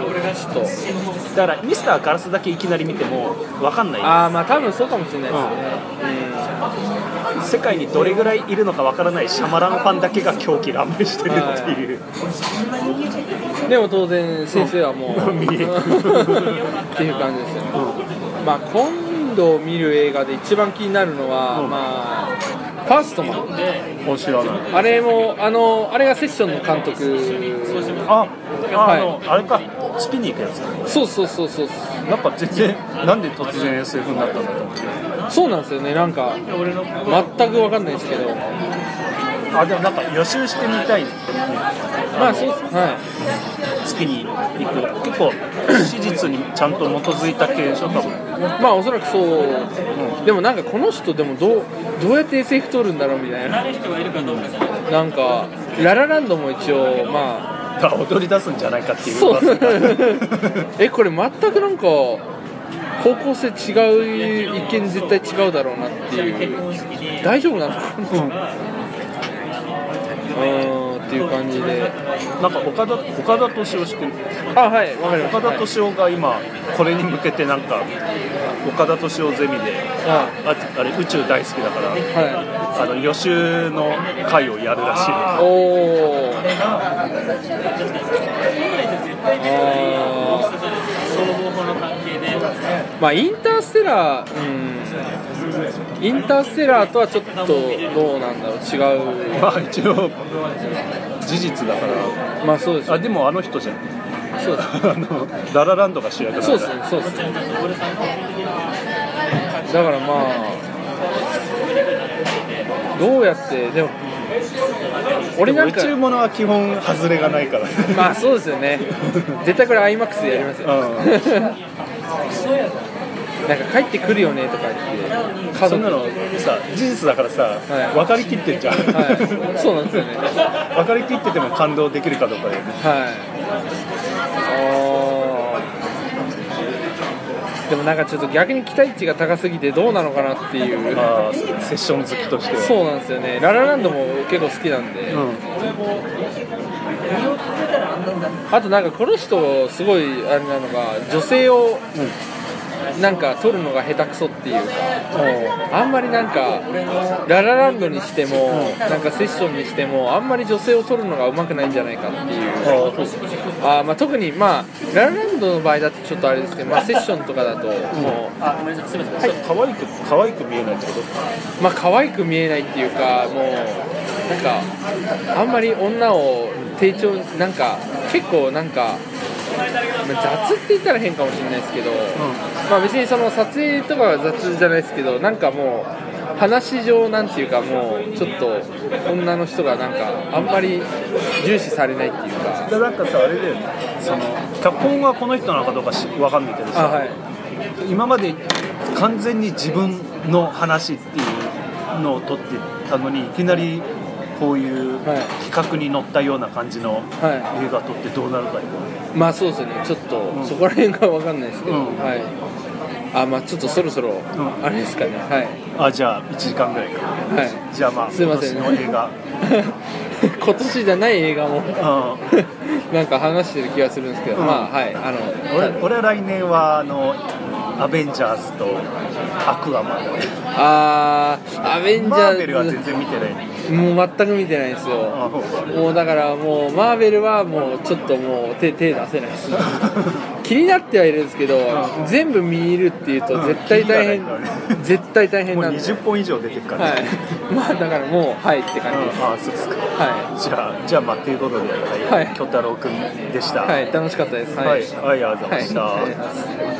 Speaker 1: だからミスターガラスだけいきなり見ても分かんない。
Speaker 2: ああまあ多分そうかもしれないですね、
Speaker 1: 世界にどれぐらいいるのか分からないシャマランファンだけが狂気乱舞してるっていう、
Speaker 2: うん、でも当然先生はもう、
Speaker 1: うん
Speaker 2: っていう感じですよ。ね、まあ今度見る映画で一番気になるのは、
Speaker 1: うん。
Speaker 2: まあファーストマン。
Speaker 1: 面白いな
Speaker 2: あれもあのあれがセッションの監督。
Speaker 1: ああ
Speaker 2: はい。
Speaker 1: あれか。月に行くやつ
Speaker 2: そうそうそうそう
Speaker 1: なんか全然なんで突然 SF になったんだと思って。
Speaker 2: そうなんですよね。なんか全く分かんないですけど
Speaker 1: あでもなんか予習してみたい
Speaker 2: まあそうは
Speaker 1: 月に行く。結構史実にちゃんと基づいた系でしょ多分。
Speaker 2: いまあおそらくそう、でもなんかこの人でもどうどうやって SF 撮るんだろうみたいな。なんかララランドも一応まあ。
Speaker 1: が踊り出すんじゃないかっていう。
Speaker 2: そう。えこれ全くなんか方向性違う一見絶対違うだろうなっていう。大丈夫なのかなうーんっていう感じで。
Speaker 1: なんか岡田岡田敏夫知ってる？
Speaker 2: あはいわかりました
Speaker 1: 岡田敏夫が今これに向けてなんか岡田敏夫ゼミで
Speaker 2: は
Speaker 1: ああれ宇宙大好きだから
Speaker 2: い、はい。
Speaker 1: あの予習の会をやるらしい
Speaker 2: おおあー。まあインターステラーうんインターステラーとはちょっとどうなんだろう違う。
Speaker 1: まあ一応事実だから。
Speaker 2: まあそうです。
Speaker 1: あでもあの人じゃん。
Speaker 2: そうです。
Speaker 1: あのララランドが主役だ
Speaker 2: そうですねそうですねだからまあどうやってでも俺なんか
Speaker 1: 宇宙ものは基本外れがないから。
Speaker 2: まあそうですよね。絶対これ IMAX でやりますよ、なんか帰ってくるよねとか言って
Speaker 1: そんなのさ事実だからさ、
Speaker 2: い。
Speaker 1: 分かりきってんじゃん、
Speaker 2: はい。そうなんですよね。
Speaker 1: 分かりきってても感動できるかどうかで。
Speaker 2: はい。でもなんかちょっと逆に期待値が高すぎてどうなのかなっていう。
Speaker 1: あーセッション好きとしては。
Speaker 2: そうなんですよね。ララランドも結構好きなんで、
Speaker 1: うん。
Speaker 2: あとなんかこの人すごいあれなのが女性をなんか撮るのが下手くそっていう。かあんまりなんかララランドにしてもなんかセッションにしてもあんまり女性を撮るのがうまくないんじゃないかっていう。あーまあ特にまあララランドの場合だとちょっとあれですけど、まあ、セッションとかだと。もう
Speaker 1: 可愛く可愛く見えないってこと？
Speaker 2: まあ可愛く見えないっていうかもうなんかあんまり女を低調なんか結構なんか、まあ雑って言ったら変かもしれないですけど、まあ別にその撮影とかは雑じゃないですけどなんかもう話上なんていうかもうちょっと女の人がなんかあんまり重視されないっていうか。
Speaker 1: でなんかさあれだよね。その脚本がこの人なのかどうかし分かんないけどさ、
Speaker 2: あはい。
Speaker 1: 今まで完全に自分の話っていうのを撮ってたのにいきなりこういう
Speaker 2: はい
Speaker 1: 企画に乗ったような感じの
Speaker 2: は
Speaker 1: 映画撮ってどうなるか
Speaker 2: まあそうですよね。ちょっと
Speaker 1: ん。
Speaker 2: そこら辺が分かんないですけど、
Speaker 1: うん。
Speaker 2: はい。あまあちょっとそろそろ
Speaker 1: ん。
Speaker 2: あれですかね。はい。
Speaker 1: あじゃあ1時間ぐらいか。
Speaker 2: はい。
Speaker 1: じゃあまあ
Speaker 2: すいません
Speaker 1: 今年の映画。
Speaker 2: 今年じゃない映画も。
Speaker 1: うん。
Speaker 2: なんか話してる気がするんですけど、
Speaker 1: うん。
Speaker 2: まあはい。あの
Speaker 1: 俺俺は来年はあのアベンジャーズとアクアマン。
Speaker 2: あーアベンジ
Speaker 1: マ
Speaker 2: ャーズ。
Speaker 1: ーベルは全然見てない。
Speaker 2: もう全く見てないんですよ。
Speaker 1: あ
Speaker 2: もうだからもうマーベルはもうちょっともう手手出せない。です気になってはいるんですけど、
Speaker 1: うん。
Speaker 2: 全部見るっていうと
Speaker 1: うん。
Speaker 2: 絶対大変、
Speaker 1: キリがない。からね
Speaker 2: 絶対大変
Speaker 1: もう
Speaker 2: なんで。
Speaker 1: 20本以上出てるから。
Speaker 2: はい。
Speaker 1: ね、
Speaker 2: まあだからもうはいって
Speaker 1: うん
Speaker 2: 感じです、
Speaker 1: あそうですか。
Speaker 2: は
Speaker 1: じゃあじゃあまあということで、
Speaker 2: はい。
Speaker 1: 京太郎君でした。
Speaker 2: い、はい、楽しかったです。
Speaker 1: はい、ありがとうございました、
Speaker 2: はい